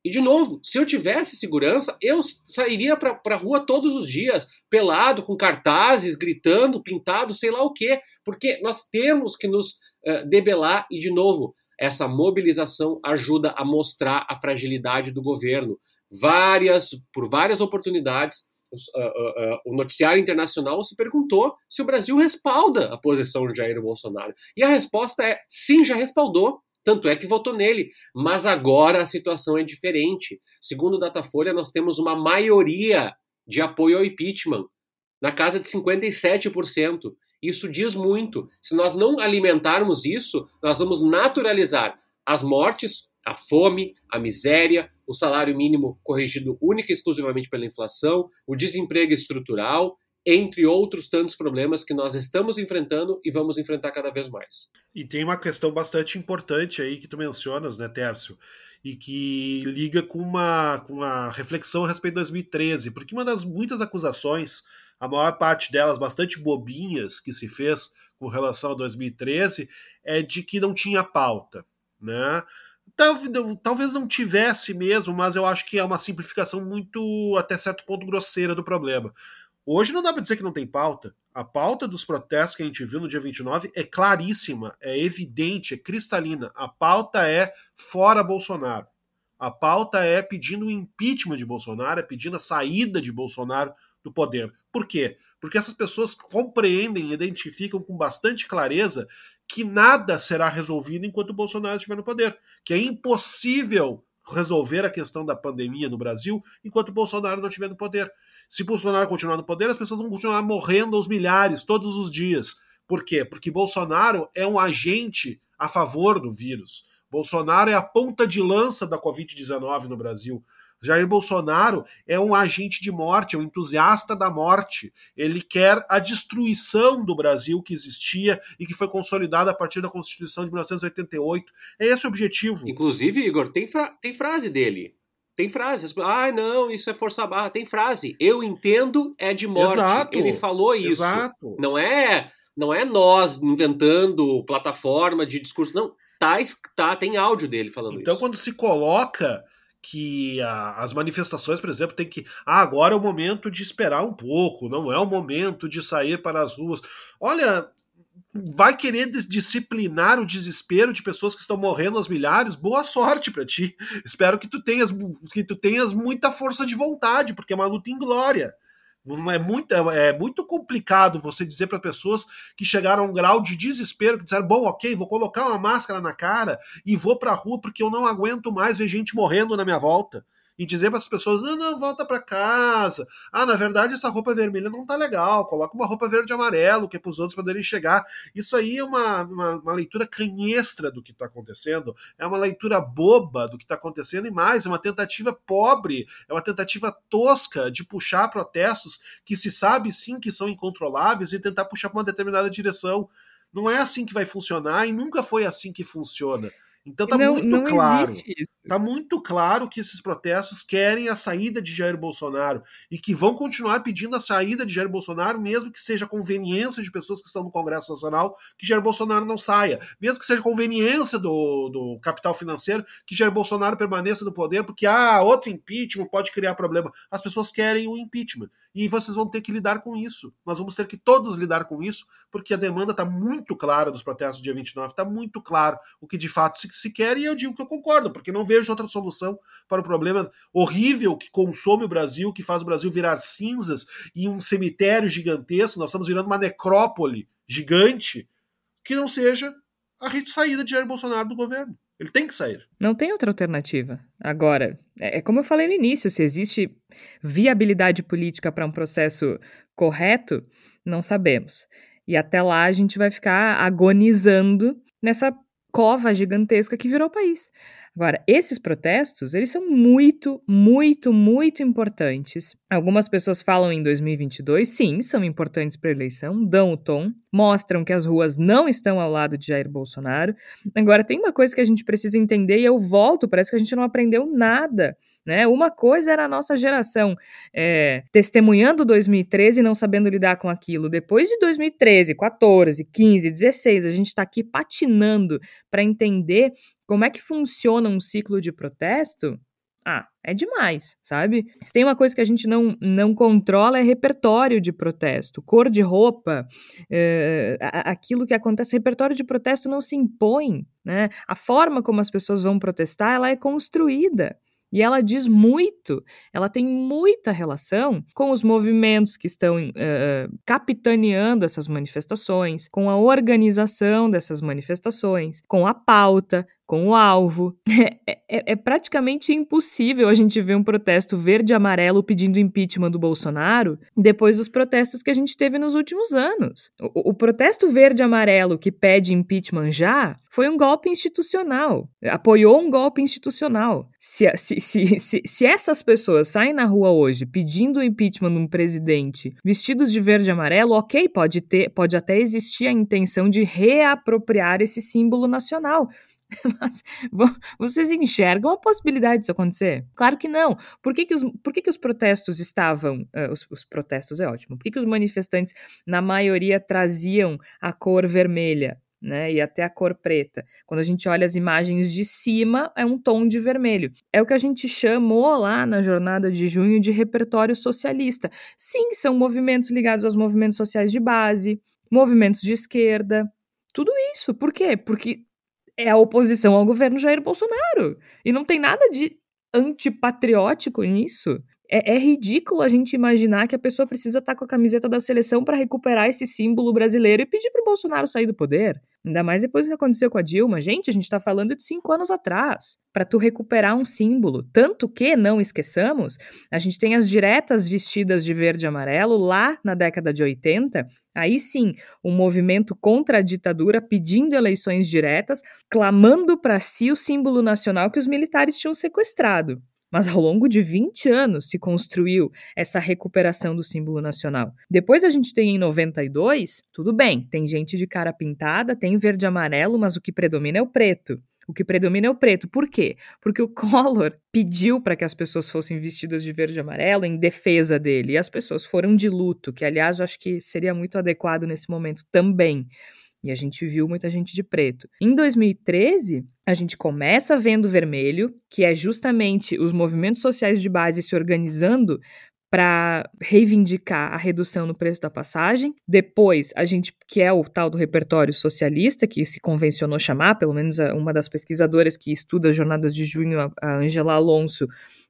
E de novo, se eu tivesse segurança, eu sairia para a rua todos os dias, pelado, com cartazes, gritando, pintado, sei lá o quê, porque nós temos que nos uh, debelar e, de novo, essa mobilização ajuda a mostrar a fragilidade do governo. Várias, por várias oportunidades, o noticiário internacional se perguntou se o Brasil respalda a posição de Jair Bolsonaro. E a resposta é sim, já respaldou. Tanto é que votou nele. Mas agora a situação é diferente. Segundo o Datafolha, nós temos uma maioria de apoio ao impeachment, na casa de 57%. Isso diz muito. Se nós não alimentarmos isso, nós vamos naturalizar as mortes, a fome, a miséria, o salário mínimo corrigido única e exclusivamente pela inflação, o desemprego estrutural, entre outros tantos problemas que nós estamos enfrentando e vamos enfrentar cada vez mais. E tem uma questão bastante importante aí que tu mencionas, né, Tércio? E que liga com uma, com uma reflexão a respeito de 2013, porque uma das muitas acusações a maior parte delas bastante bobinhas que se fez com relação a 2013 é de que não tinha pauta, né? Talvez não tivesse mesmo, mas eu acho que é uma simplificação muito, até certo ponto, grosseira do problema. Hoje não dá para dizer que não tem pauta. A pauta dos protestos que a gente viu no dia 29 é claríssima, é evidente, é cristalina. A pauta é fora Bolsonaro. A pauta é pedindo o impeachment de Bolsonaro, é pedindo a saída de Bolsonaro do poder. Por quê? Porque essas pessoas compreendem e identificam com bastante clareza que nada será resolvido enquanto o Bolsonaro estiver no poder, que é impossível resolver a questão da pandemia no Brasil enquanto o Bolsonaro não estiver no poder. Se Bolsonaro continuar no poder, as pessoas vão continuar morrendo aos milhares todos os dias. Por quê? Porque Bolsonaro é um agente a favor do vírus. Bolsonaro é a ponta de lança da Covid-19 no Brasil. Jair Bolsonaro é um agente de morte, é um entusiasta da morte. Ele quer a destruição do Brasil que existia e que foi consolidada a partir da Constituição de 1988. É esse o objetivo. Inclusive, Igor, tem, fra tem frase dele. Tem frases. Ah, não, isso é força barra. Tem frase. Eu entendo é de morte. Exato. Ele falou isso. Exato. Não é, não é nós inventando plataforma de discurso. Não, tá, tá tem áudio dele falando então, isso. Então, quando se coloca que a, as manifestações, por exemplo, tem que. Ah, agora é o momento de esperar um pouco, não é o momento de sair para as ruas. Olha, vai querer disciplinar o desespero de pessoas que estão morrendo aos milhares, boa sorte para ti. Espero que tu tenhas que tu tenhas muita força de vontade, porque é uma luta em glória. É muito, é muito complicado você dizer para pessoas que chegaram a um grau de desespero, que disseram: bom, ok, vou colocar uma máscara na cara e vou para a rua porque eu não aguento mais ver gente morrendo na minha volta e dizer para as pessoas: não, não, volta para casa. Ah, na verdade, essa roupa vermelha não tá legal, coloca uma roupa verde e amarelo, que é para os outros poderem chegar. Isso aí é uma, uma, uma leitura canhestra do que está acontecendo, é uma leitura boba do que está acontecendo e mais, é uma tentativa pobre, é uma tentativa tosca de puxar protestos que se sabe sim que são incontroláveis e tentar puxar para uma determinada direção. Não é assim que vai funcionar e nunca foi assim que funciona. Então tá não, muito não claro. Tá muito claro que esses protestos querem a saída de Jair Bolsonaro e que vão continuar pedindo a saída de Jair Bolsonaro, mesmo que seja conveniência de pessoas que estão no Congresso Nacional que Jair Bolsonaro não saia, mesmo que seja conveniência do, do capital financeiro que Jair Bolsonaro permaneça no poder, porque ah, outro impeachment pode criar problema. As pessoas querem o impeachment e vocês vão ter que lidar com isso. Nós vamos ter que todos lidar com isso, porque a demanda está muito clara dos protestos do dia 29, está muito claro o que de fato se, se quer, e eu digo que eu concordo, porque não vejo outra solução para o problema horrível que consome o Brasil, que faz o Brasil virar cinzas e um cemitério gigantesco, nós estamos virando uma necrópole gigante, que não seja a rede saída de Jair Bolsonaro do governo. Ele tem que sair. Não tem outra alternativa. Agora, é, é como eu falei no início: se existe viabilidade política para um processo correto, não sabemos. E até lá a gente vai ficar agonizando nessa cova gigantesca que virou o país. Agora, esses protestos, eles são muito, muito, muito importantes. Algumas pessoas falam em 2022, sim, são importantes para a eleição, dão o tom, mostram que as ruas não estão ao lado de Jair Bolsonaro. Agora, tem uma coisa que a gente precisa entender e eu volto, parece que a gente não aprendeu nada. Né? Uma coisa era a nossa geração é, testemunhando 2013 e não sabendo lidar com aquilo. Depois de 2013, 14, 15, 16, a gente está aqui patinando para entender como é que funciona um ciclo de protesto? Ah, é demais, sabe? Se tem uma coisa que a gente não, não controla é repertório de protesto, cor de roupa, é, aquilo que acontece, repertório de protesto não se impõe, né? A forma como as pessoas vão protestar, ela é construída. E ela diz muito, ela tem muita relação com os movimentos que estão uh, capitaneando essas manifestações, com a organização dessas manifestações, com a pauta, com o alvo. É, é, é, praticamente impossível a gente ver um protesto verde e amarelo pedindo impeachment do Bolsonaro depois dos protestos que a gente teve nos últimos anos. O, o protesto verde e amarelo que pede impeachment já foi um golpe institucional, apoiou um golpe institucional. Se, se, se, se, se essas pessoas saem na rua hoje pedindo impeachment de um presidente vestidos de verde e amarelo, ok, pode ter, pode até existir a intenção de reapropriar esse símbolo nacional. Mas vocês enxergam a possibilidade disso acontecer? Claro que não. Por que, que, os, por que, que os protestos estavam. Uh, os, os, protestos é ótimo. Por que, que os manifestantes, na maioria, traziam a cor vermelha? Né, e até a cor preta. Quando a gente olha as imagens de cima, é um tom de vermelho. É o que a gente chamou lá na jornada de junho de repertório socialista. Sim, são movimentos ligados aos movimentos sociais de base, movimentos de esquerda, tudo isso. Por quê? Porque é a oposição ao governo Jair Bolsonaro. E não tem nada de antipatriótico nisso. É, é, ridículo a gente imaginar que a pessoa precisa estar com a camiseta da seleção para recuperar esse símbolo brasileiro e pedir para o Bolsonaro sair do poder. Ainda mais depois do que aconteceu com a Dilma. Gente, a gente está falando de cinco anos atrás. Para tu recuperar um símbolo. Tanto que, não esqueçamos, a gente tem as diretas vestidas de verde e amarelo lá na década de 80. Aí sim, um movimento contra a ditadura pedindo eleições diretas, clamando para si o símbolo nacional que os militares tinham sequestrado. Mas ao longo de 20 anos se construiu essa recuperação do símbolo nacional. Depois a gente tem em 92, tudo bem, tem gente de cara pintada, tem verde e amarelo, mas o que predomina é o preto. O que predomina é o preto. Por quê? Porque o Collor pediu para que as pessoas fossem vestidas de verde e amarelo em defesa dele. E as pessoas foram de luto, que aliás eu acho que seria muito adequado nesse momento também. E a gente viu muita gente de preto. Em 2013, a gente começa vendo vermelho, que é justamente os movimentos sociais de base se organizando para reivindicar a redução no preço da passagem. Depois, a gente, que é o tal do repertório socialista, que se convencionou chamar, pelo menos uma das pesquisadoras que estuda as jornadas de junho, a Angela Alonso,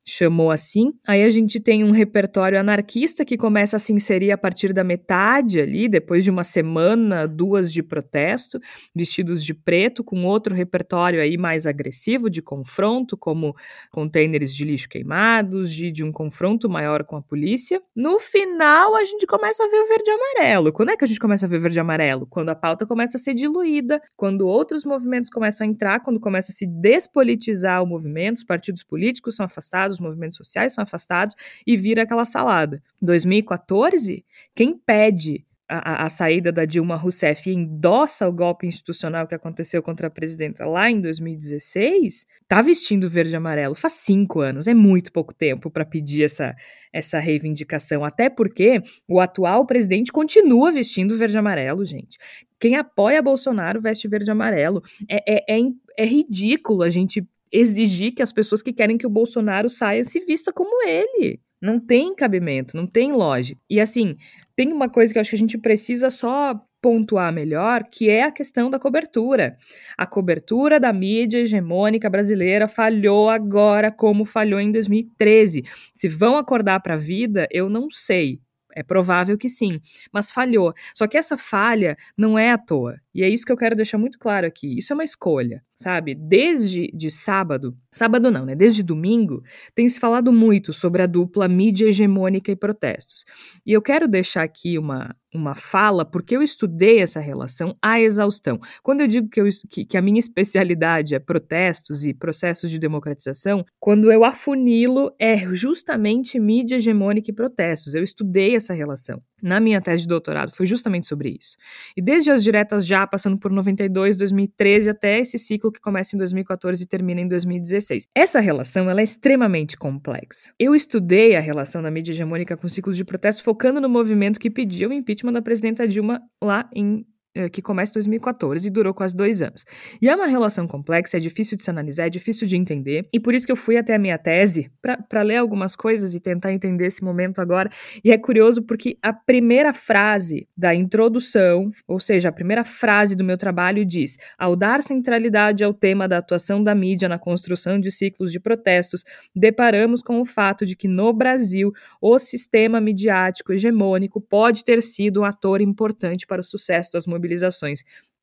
chamou assim. Aí a gente tem um repertório anarquista que começa a se inserir a partir da metade ali, depois de uma semana, duas de protesto, vestidos de preto, com outro repertório aí mais agressivo de confronto, como containers de lixo queimados, de, de um confronto maior com a polícia. No final, a gente começa a ver o verde e amarelo. Quando é que a gente começa a ver verde e amarelo? Quando a pauta começa a ser diluída, quando outros movimentos começam a entrar, quando começa a se despolitizar o movimento, os partidos políticos são afastados, os movimentos sociais são afastados e vira aquela salada. 2014, quem pede a, a, saída da Dilma Rousseff e endossa o golpe institucional que aconteceu contra a presidenta lá em 2016, tá vestindo verde e amarelo faz cinco anos. É muito pouco tempo para pedir essa, essa reivindicação. Até porque o atual presidente continua vestindo verde e amarelo, gente. Quem apoia Bolsonaro veste verde e amarelo. É, é, é, é ridículo a gente exigir que as pessoas que querem que o Bolsonaro saia se vista como ele. Não tem cabimento, não tem lógica. E assim, tem uma coisa que eu acho que a gente precisa só pontuar melhor, que é a questão da cobertura. A cobertura da mídia hegemônica brasileira falhou agora como falhou em 2013. Se vão acordar para a vida, eu não sei. É provável que sim, mas falhou. Só que essa falha não é à toa. E é isso que eu quero deixar muito claro aqui. Isso é uma escolha, sabe? Desde de sábado, sábado não, né? Desde domingo, tem se falado muito sobre a dupla mídia hegemônica e protestos. E eu quero deixar aqui uma, uma fala, porque eu estudei essa relação à exaustão. Quando eu digo que, eu, que, que, a minha especialidade é protestos e processos de democratização, quando eu afunilo é justamente mídia hegemônica e protestos. Eu estudei essa relação na minha tese de doutorado, foi justamente sobre isso. E desde as diretas já, passando por 92, 2013, até esse ciclo que começa em 2014 e termina em 2016. Essa relação ela é extremamente complexa. Eu estudei a relação da mídia hegemônica com ciclos de protesto, focando no movimento que pedia o impeachment da presidenta Dilma lá em que começa em 2014 e durou quase dois anos. E é uma relação complexa, é difícil de se analisar, é difícil de entender, e por isso que eu fui até a minha tese para ler algumas coisas e tentar entender esse momento agora. E é curioso porque a primeira frase da introdução, ou seja, a primeira frase do meu trabalho diz: ao dar centralidade ao tema da atuação da mídia na construção de ciclos de protestos, deparamos com o fato de que no Brasil o sistema midiático hegemônico pode ter sido um ator importante para o sucesso das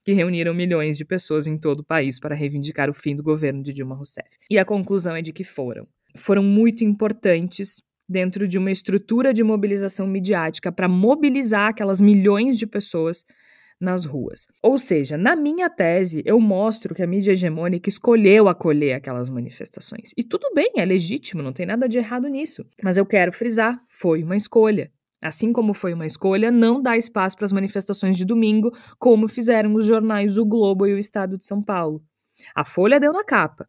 que reuniram milhões de pessoas em todo o país para reivindicar o fim do governo de Dilma Rousseff. E a conclusão é de que foram. Foram muito importantes dentro de uma estrutura de mobilização midiática para mobilizar aquelas milhões de pessoas nas ruas. Ou seja, na minha tese, eu mostro que a mídia hegemônica escolheu acolher aquelas manifestações. E tudo bem, é legítimo, não tem nada de errado nisso. Mas eu quero frisar: foi uma escolha. Assim como foi uma escolha não dar espaço para as manifestações de domingo, como fizeram os jornais O Globo e o Estado de São Paulo. A Folha deu na capa.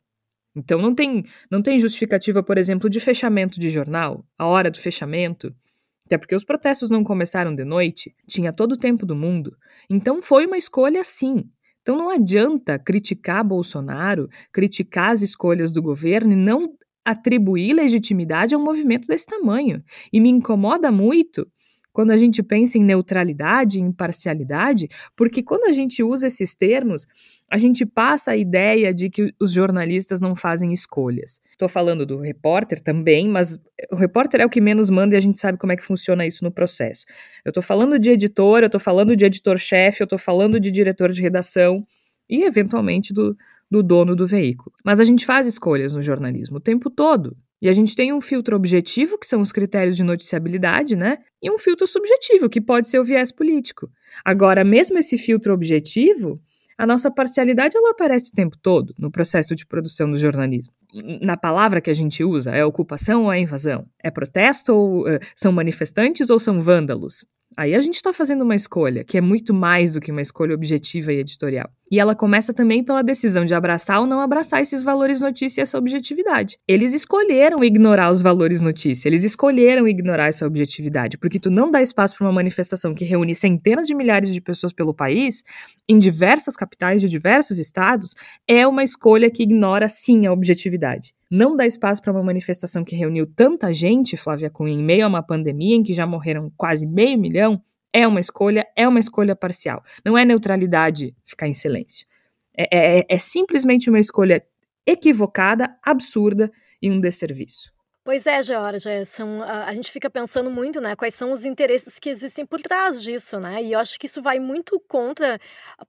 Então não tem, não tem justificativa, por exemplo, de fechamento de jornal, a hora do fechamento. Até porque os protestos não começaram de noite, tinha todo o tempo do mundo. Então foi uma escolha sim. Então não adianta criticar Bolsonaro, criticar as escolhas do governo e não atribuir legitimidade a um movimento desse tamanho. E me incomoda muito quando a gente pensa em neutralidade, em imparcialidade, porque quando a gente usa esses termos, a gente passa a ideia de que os jornalistas não fazem escolhas. Estou falando do repórter também, mas o repórter é o que menos manda e a gente sabe como é que funciona isso no processo. Eu estou falando de editor, eu estou falando de editor-chefe, eu estou falando de diretor de redação e, eventualmente, do, do dono do veículo. Mas a gente faz escolhas no jornalismo o tempo todo. E a gente tem um filtro objetivo, que são os critérios de noticiabilidade, né? E um filtro subjetivo, que pode ser o viés político. Agora, mesmo esse filtro objetivo, a nossa parcialidade ela aparece o tempo todo no processo de produção do jornalismo. Na palavra que a gente usa, é ocupação ou é invasão? É protesto ou uh, são manifestantes ou são vândalos? Aí a gente está fazendo uma escolha, que é muito mais do que uma escolha objetiva e editorial. E ela começa também pela decisão de abraçar ou não abraçar esses valores notícia e essa objetividade. Eles escolheram ignorar os valores notícia, eles escolheram ignorar essa objetividade, porque tu não dá espaço para uma manifestação que reúne centenas de milhares de pessoas pelo país, em diversas capitais de diversos estados, é uma escolha que ignora sim a objetividade. Não dá espaço para uma manifestação que reuniu tanta gente, Flávia Cunha, em meio a uma pandemia em que já morreram quase meio milhão, é uma escolha, é uma escolha parcial. Não é neutralidade ficar em silêncio. É, é, é simplesmente uma escolha equivocada, absurda e um desserviço. Pois é, Georgia, são, a, a, gente fica pensando muito, né, quais são os interesses que existem por trás disso, né, e eu acho que isso vai muito contra,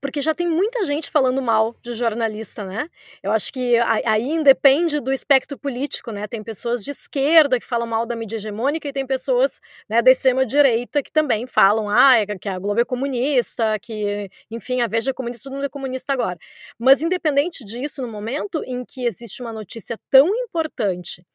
porque já tem muita gente falando mal de jornalista, né, eu acho que aí independe do espectro político, né, tem pessoas de esquerda que falam mal da mídia hegemônica e tem pessoas, né, da extrema-direita que também falam, ah, é que a Globo é comunista, que, enfim, a Veja é comunista, todo mundo é comunista agora, mas independente disso, no momento em que existe uma notícia tão importante,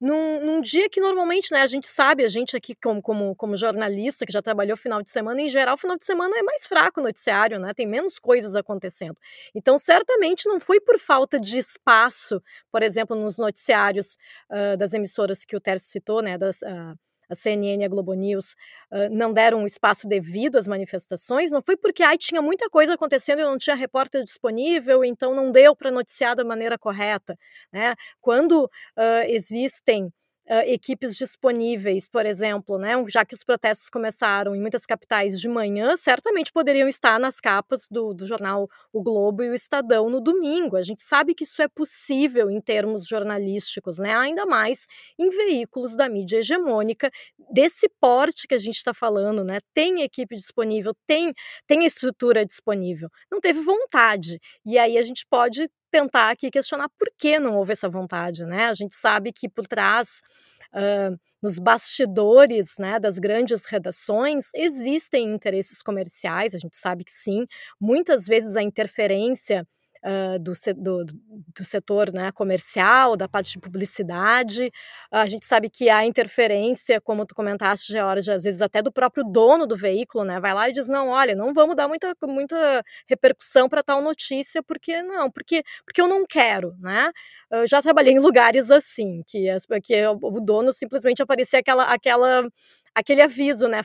num, num, dia que normalmente, né, a gente sabe, a gente aqui como, como, como jornalista que já trabalhou final de semana, em geral, final de semana é mais fraco o noticiário, né, tem menos coisas acontecendo. Então, certamente não foi por falta de espaço, por exemplo, nos noticiários uh, das emissoras que o Tércio citou, né, das, uh, a CNN e a Globo News uh, não deram espaço devido às manifestações, não foi porque ai, tinha muita coisa acontecendo e não tinha repórter disponível, então não deu para noticiar da maneira correta. Né? Quando uh, existem uh, equipes disponíveis, por exemplo, né, já que os protestos começaram em muitas capitais de manhã, certamente poderiam estar nas capas do, do jornal O Globo e o Estadão no domingo. A gente sabe que isso é possível em termos jornalísticos, né, ainda mais em veículos da mídia hegemônica, desse porte que a gente está falando, né, tem equipe disponível, tem, tem estrutura disponível. Não teve vontade. E aí a gente pode tentar aqui questionar por que não houve essa vontade, né? A gente sabe que por trás, uh, nos bastidores né, das grandes redações, existem interesses comerciais, a gente sabe que sim. Muitas vezes a interferência uh, do, do, do, setor né, comercial, da parte de publicidade. A gente sabe que há interferência, como tu comentaste, Georgia, às vezes até do próprio dono do veículo, né? Vai lá e diz, não, olha, não vamos dar muita, muita repercussão para tal notícia, porque não, porque, porque eu não quero, né? Eu já trabalhei em lugares assim, que, que o dono simplesmente aparecia aquela, aquela aquele aviso, né?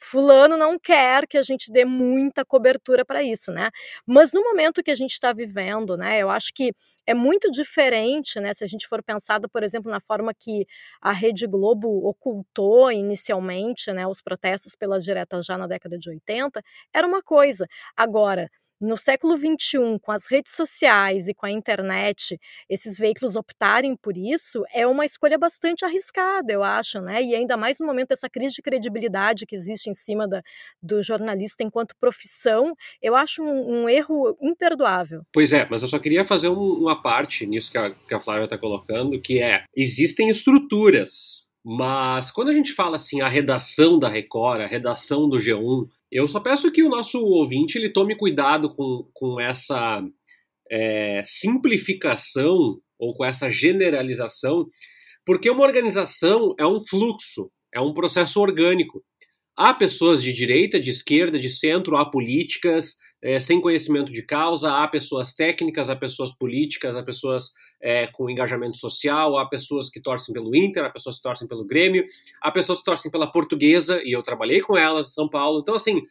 Fulano não quer que a gente dê muita cobertura para isso, né? Mas no momento que a gente está vivendo, né? Eu acho que é muito diferente, né? Se a gente for pensado, por exemplo, na forma que a Rede Globo ocultou inicialmente, né? Os protestos pelas diretas já na década de 80, era uma coisa. Agora, no século XXI, com as redes sociais e com a internet, esses veículos optarem por isso é uma escolha bastante arriscada, eu acho, né? E ainda mais no momento dessa crise de credibilidade que existe em cima da, do jornalista enquanto profissão, eu acho um, um erro imperdoável. Pois é, mas eu só queria fazer um, uma parte nisso que a, que a Flávia está colocando, que é existem estruturas mas quando a gente fala assim, a redação da Record, a redação do G1, eu só peço que o nosso ouvinte ele tome cuidado com, com essa é, simplificação ou com essa generalização, porque uma organização é um fluxo, é um processo orgânico. Há pessoas de direita, de esquerda, de centro, há políticas, é, sem conhecimento de causa, há pessoas técnicas, há pessoas políticas, há pessoas é, com engajamento social, há pessoas que torcem pelo Inter, há pessoas que torcem pelo Grêmio, há pessoas que torcem pela Portuguesa, e eu trabalhei com elas em São Paulo. Então, assim,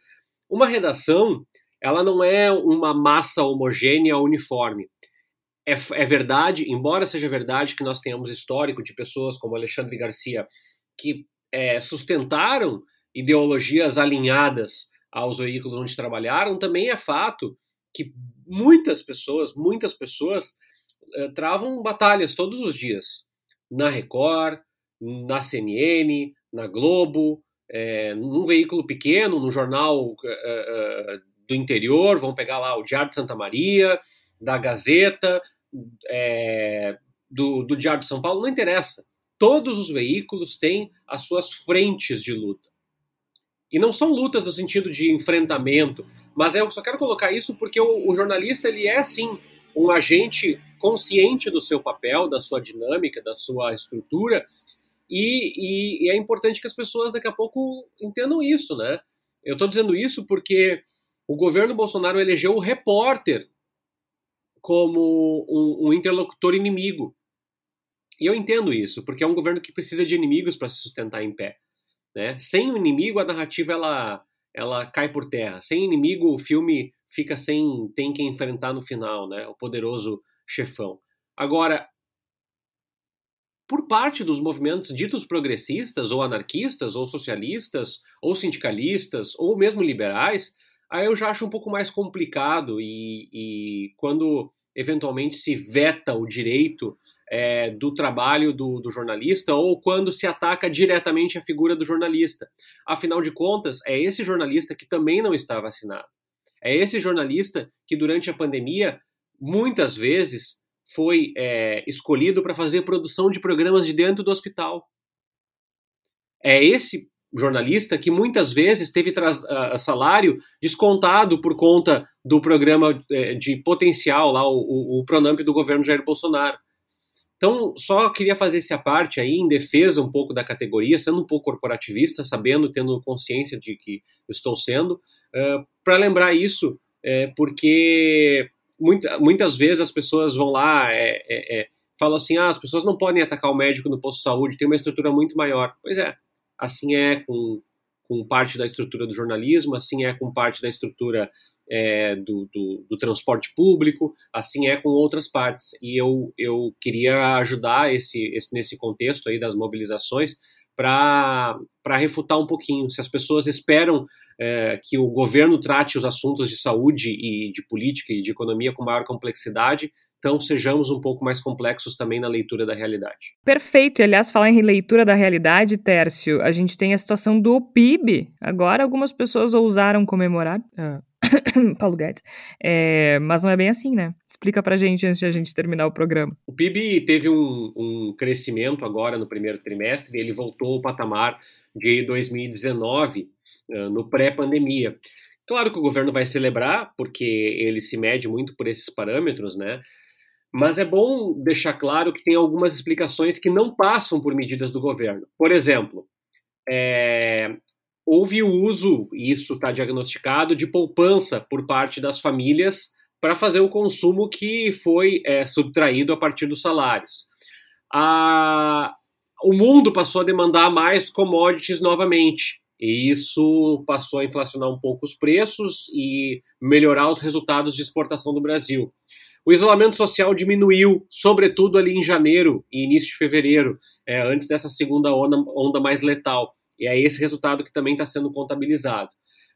uma redação, ela não é uma massa homogênea, uniforme. É, é verdade, embora seja verdade que nós tenhamos histórico de pessoas como Alexandre Garcia que é, sustentaram ideologias alinhadas aos veículos onde trabalharam, também é fato que muitas pessoas, muitas pessoas uh, travam batalhas todos os dias na Record, na CNN, na Globo, é, num veículo pequeno, num jornal uh, do interior, vão pegar lá o Diário de Santa Maria, da Gazeta, do, do Diário de São Paulo, não interessa. Todos os veículos têm as suas frentes de luta. E não são lutas no sentido de enfrentamento, mas eu só quero colocar isso porque o, o jornalista ele é sim um agente consciente do seu papel, da sua dinâmica, da sua estrutura, e, e, e é importante que as pessoas daqui a pouco entendam isso, né? Eu estou dizendo isso porque o governo Bolsonaro elegeu o repórter como um, um interlocutor inimigo. E eu entendo isso, porque é um governo que precisa de inimigos para se sustentar em pé. Né? Sem o inimigo, a narrativa ela, ela cai por terra. Sem inimigo, o filme fica sem tem que enfrentar no final, né? O poderoso chefão. Agora, por parte dos movimentos ditos progressistas, ou anarquistas, ou socialistas, ou sindicalistas, ou mesmo liberais, aí eu já acho um pouco mais complicado e, e quando eventualmente se veta o direito é, do trabalho do, do, jornalista ou quando se ataca diretamente a figura do jornalista. Afinal de contas, é esse jornalista que também não está vacinado. É esse jornalista que, durante a pandemia, muitas vezes foi é, escolhido para fazer produção de programas de dentro do hospital. É esse jornalista que muitas vezes teve uh, salário descontado por conta do programa uh, de potencial lá, o, o, o Pronamp do governo Jair Bolsonaro. Então, só queria fazer essa parte aí em defesa um pouco da categoria, sendo um pouco corporativista, sabendo, tendo consciência de que estou sendo, uh, para lembrar isso, é, porque muita, muitas vezes as pessoas vão lá, é, é, falam assim: ah, as pessoas não podem atacar o médico no posto de saúde, tem uma estrutura muito maior. Pois é, assim é com, com parte da estrutura do jornalismo, assim é com parte da estrutura é, do, do, do, transporte público, assim é com outras partes. E eu, eu queria ajudar esse, esse nesse contexto aí das mobilizações para refutar um pouquinho. Se as pessoas esperam é, que o governo trate os assuntos de saúde e de política e de economia com maior complexidade, então sejamos um pouco mais complexos também na leitura da realidade. Perfeito. E, aliás, falar em leitura da realidade, Tércio, a gente tem a situação do PIB. Agora, algumas pessoas ousaram comemorar. Paulo Guedes. É, mas não é bem assim, né? Explica pra gente antes de a gente terminar o programa. O PIB teve um, um crescimento agora no primeiro trimestre, ele voltou ao patamar de 2019, uh, no pré-pandemia. Claro que o governo vai celebrar, porque ele se mede muito por esses parâmetros, né? Mas é bom deixar claro que tem algumas explicações que não passam por medidas do governo. Por exemplo, é, houve o uso, e isso está diagnosticado, de poupança por parte das famílias para fazer o consumo que foi é, subtraído a partir dos salários. A, o mundo passou a demandar mais commodities novamente, e isso passou a inflacionar um pouco os preços e melhorar os resultados de exportação do Brasil. O isolamento social diminuiu, sobretudo ali em janeiro e início de fevereiro, é, antes dessa segunda onda, onda mais letal. E é esse resultado que também está sendo contabilizado.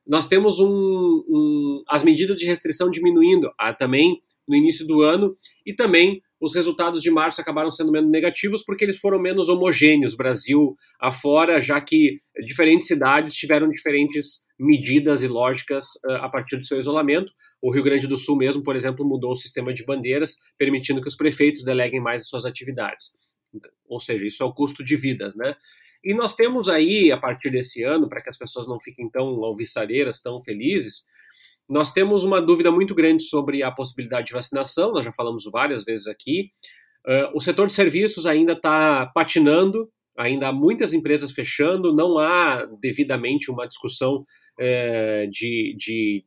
Nós temos um, um, as medidas de restrição diminuindo ah, também no início do ano e também os resultados de março acabaram sendo menos negativos porque eles foram menos homogêneos, Brasil afora, já que diferentes cidades tiveram diferentes medidas e lógicas uh, a partir do seu isolamento. O Rio Grande do Sul mesmo, por exemplo, mudou o sistema de bandeiras, permitindo que os prefeitos deleguem mais as suas atividades. Ou seja, isso é o custo de vidas, né? E nós temos aí, a partir desse ano, para que as pessoas não fiquem tão alvissareiras, tão felizes, nós temos uma dúvida muito grande sobre a possibilidade de vacinação, nós já falamos várias vezes aqui. Uh, o setor de serviços ainda está patinando, ainda há muitas empresas fechando, não há devidamente uma discussão uh, de, de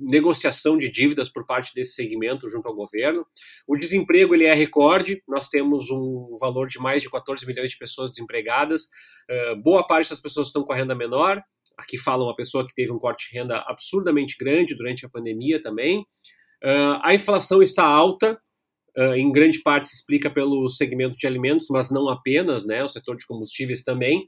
negociação de dívidas por parte desse segmento junto ao governo. O desemprego ele é recorde, nós temos um valor de mais de 14 milhões de pessoas desempregadas, uh, boa parte das pessoas estão com a renda menor, aqui fala uma pessoa que teve um corte de renda absurdamente grande durante a pandemia também. Uh, a inflação está alta, uh, em grande parte se explica pelo segmento de alimentos, mas não apenas, né, o setor de combustíveis também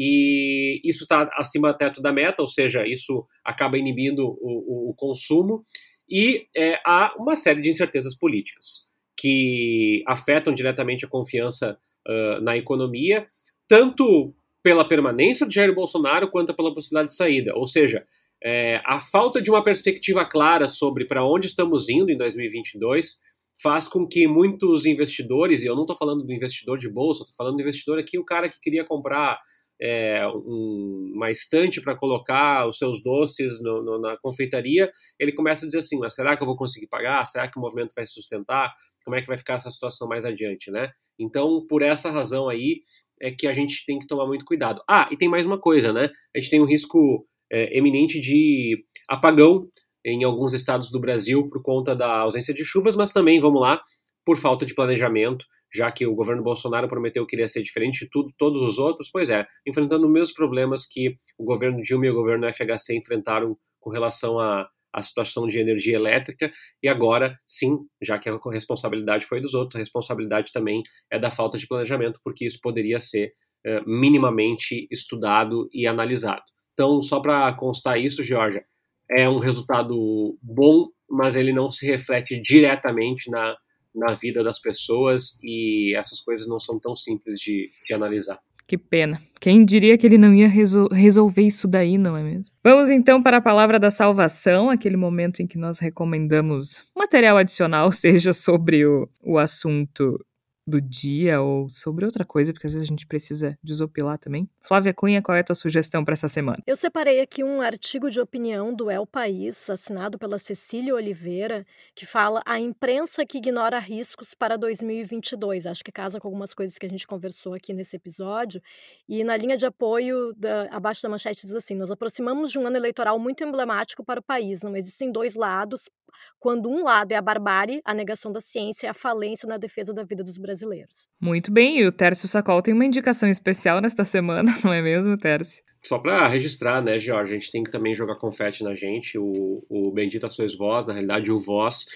e isso está acima do teto da meta, ou seja, isso acaba inibindo o, o, consumo, e é, há uma série de incertezas políticas que afetam diretamente a confiança uh, na economia, tanto pela permanência de Jair Bolsonaro quanto pela possibilidade de saída. Ou seja, é, a falta de uma perspectiva clara sobre para onde estamos indo em 2022 faz com que muitos investidores, e eu não estou falando do investidor de bolsa, estou falando do investidor aqui, o cara que queria comprar é, um, uma estante para colocar os seus doces no, no, na confeitaria, ele começa a dizer assim, mas será que eu vou conseguir pagar? Será que o movimento vai sustentar? Como é que vai ficar essa situação mais adiante, né? Então, por essa razão aí, é que a gente tem que tomar muito cuidado. Ah, e tem mais uma coisa, né? A gente tem um risco é, eminente de apagão em alguns estados do Brasil por conta da ausência de chuvas, mas também, vamos lá, por falta de planejamento já que o governo Bolsonaro prometeu que iria ser diferente de tudo, todos os outros, pois é, enfrentando os mesmos problemas que o governo Dilma e o governo FHC enfrentaram com relação à, à situação de energia elétrica, e agora, sim, já que a responsabilidade foi dos outros, a responsabilidade também é da falta de planejamento, porque isso poderia ser uh, minimamente estudado e analisado. Então, só para constar isso, Georgia, é um resultado bom, mas ele não se reflete diretamente na na vida das pessoas e essas coisas não são tão simples de, de analisar. Que pena. Quem diria que ele não ia resol resolver isso daí, não é mesmo? Vamos então para a palavra da salvação, aquele momento em que nós recomendamos material adicional, seja sobre o, o assunto do dia ou sobre outra coisa, porque às vezes a gente precisa desopilar também. Flávia Cunha, qual é a tua sugestão para essa semana? Eu separei aqui um artigo de opinião do El País, assinado pela Cecília Oliveira, que fala a imprensa que ignora riscos para 2022. Acho que casa com algumas coisas que a gente conversou aqui nesse episódio. E na linha de apoio, da, abaixo da manchete diz assim: Nos aproximamos de um ano eleitoral muito emblemático para o país. Não existem dois lados, quando um lado é a barbárie, a negação da ciência e a falência na defesa da vida dos brasileiros. Muito bem, e o Tércio Sacol tem uma indicação especial nesta semana, não é mesmo, Tércio? Só para registrar, né, Jorge, a gente tem que também jogar confete na gente. O, o Bendita Sois Vós, na realidade, o Voz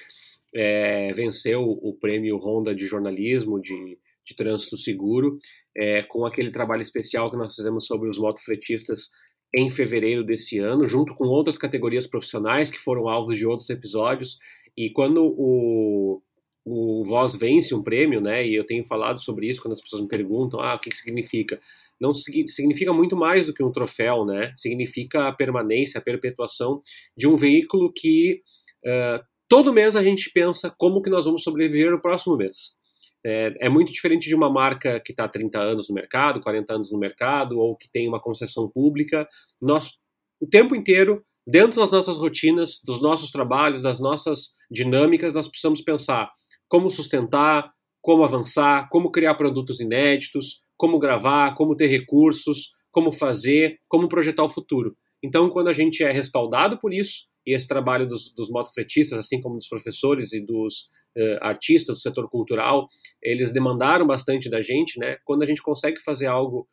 é, venceu o prêmio Honda de jornalismo, de, de trânsito seguro, é, com aquele trabalho especial que nós fizemos sobre os motofretistas em fevereiro desse ano, junto com outras categorias profissionais que foram alvos de outros episódios. E quando o, o Voz vence um prêmio, né, e eu tenho falado sobre isso quando as pessoas me perguntam, ah, o que, que significa? Não significa muito mais do que um troféu, né? Significa a permanência, a perpetuação de um veículo que uh, todo mês a gente pensa como que nós vamos sobreviver no próximo mês. É, é, muito diferente de uma marca que está 30 anos no mercado, 40 anos no mercado, ou que tem uma concessão pública. Nós, o tempo inteiro, dentro das nossas rotinas, dos nossos trabalhos, das nossas dinâmicas, nós precisamos pensar como sustentar, como avançar, como criar produtos inéditos, como gravar, como ter recursos, como fazer, como projetar o futuro. Então, quando a gente é respaldado por isso, e esse trabalho dos, dos motofretistas, assim como dos professores e dos uh, artistas do setor cultural, eles demandaram bastante da gente, né? Quando a gente consegue fazer algo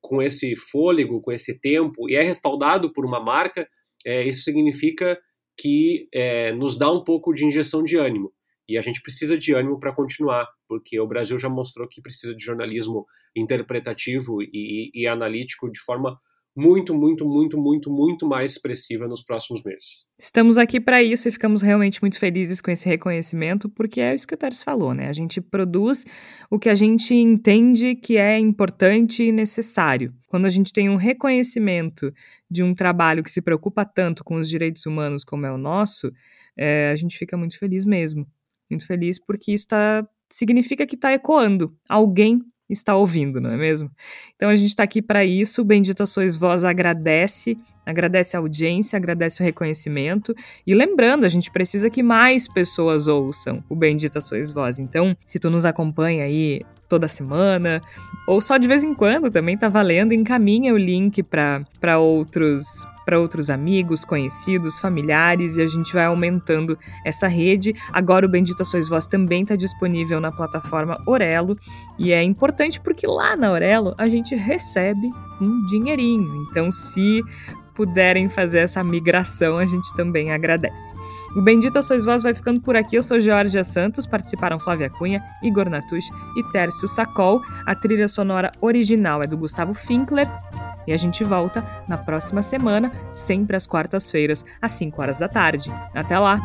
com esse fôlego, com esse tempo, e é respaldado por uma marca, é, isso significa que é, nos dá um pouco de injeção de ânimo. E a gente precisa de ânimo para continuar, porque o Brasil já mostrou que precisa de jornalismo interpretativo e, e analítico de forma muito, muito, muito, muito, muito mais expressiva nos próximos meses. Estamos aqui para isso e ficamos realmente muito felizes com esse reconhecimento, porque é isso que o Teres falou, né? A gente produz o que a gente entende que é importante e necessário. Quando a gente tem um reconhecimento de um trabalho que se preocupa tanto com os direitos humanos como é o nosso, é, a gente fica muito feliz mesmo. Muito feliz porque isso tá, significa que está ecoando. Alguém está ouvindo, não é mesmo? Então a gente está aqui para isso. Bendita Sois Vós agradece, agradece a audiência, agradece o reconhecimento. E lembrando, a gente precisa que mais pessoas ouçam o Bendita Sois Vós. Então, se tu nos acompanha aí toda semana, ou só de vez em quando também tá valendo, encaminha o link para outros para outros amigos, conhecidos, familiares e a gente vai aumentando essa rede. Agora o Bendita Sois Vós também está disponível na plataforma Orelo e é importante porque lá na Orelo a gente recebe um dinheirinho. Então, se puderem fazer essa migração, a gente também agradece. O Bendita Sois Vós vai ficando por aqui. Eu sou Georgia Santos, participaram Flávia Cunha, Igor Natush e Tércio Sacol. A trilha sonora original é do Gustavo Finkler e a gente volta na próxima semana, sempre às quartas-feiras, às 5 horas da tarde. Até lá!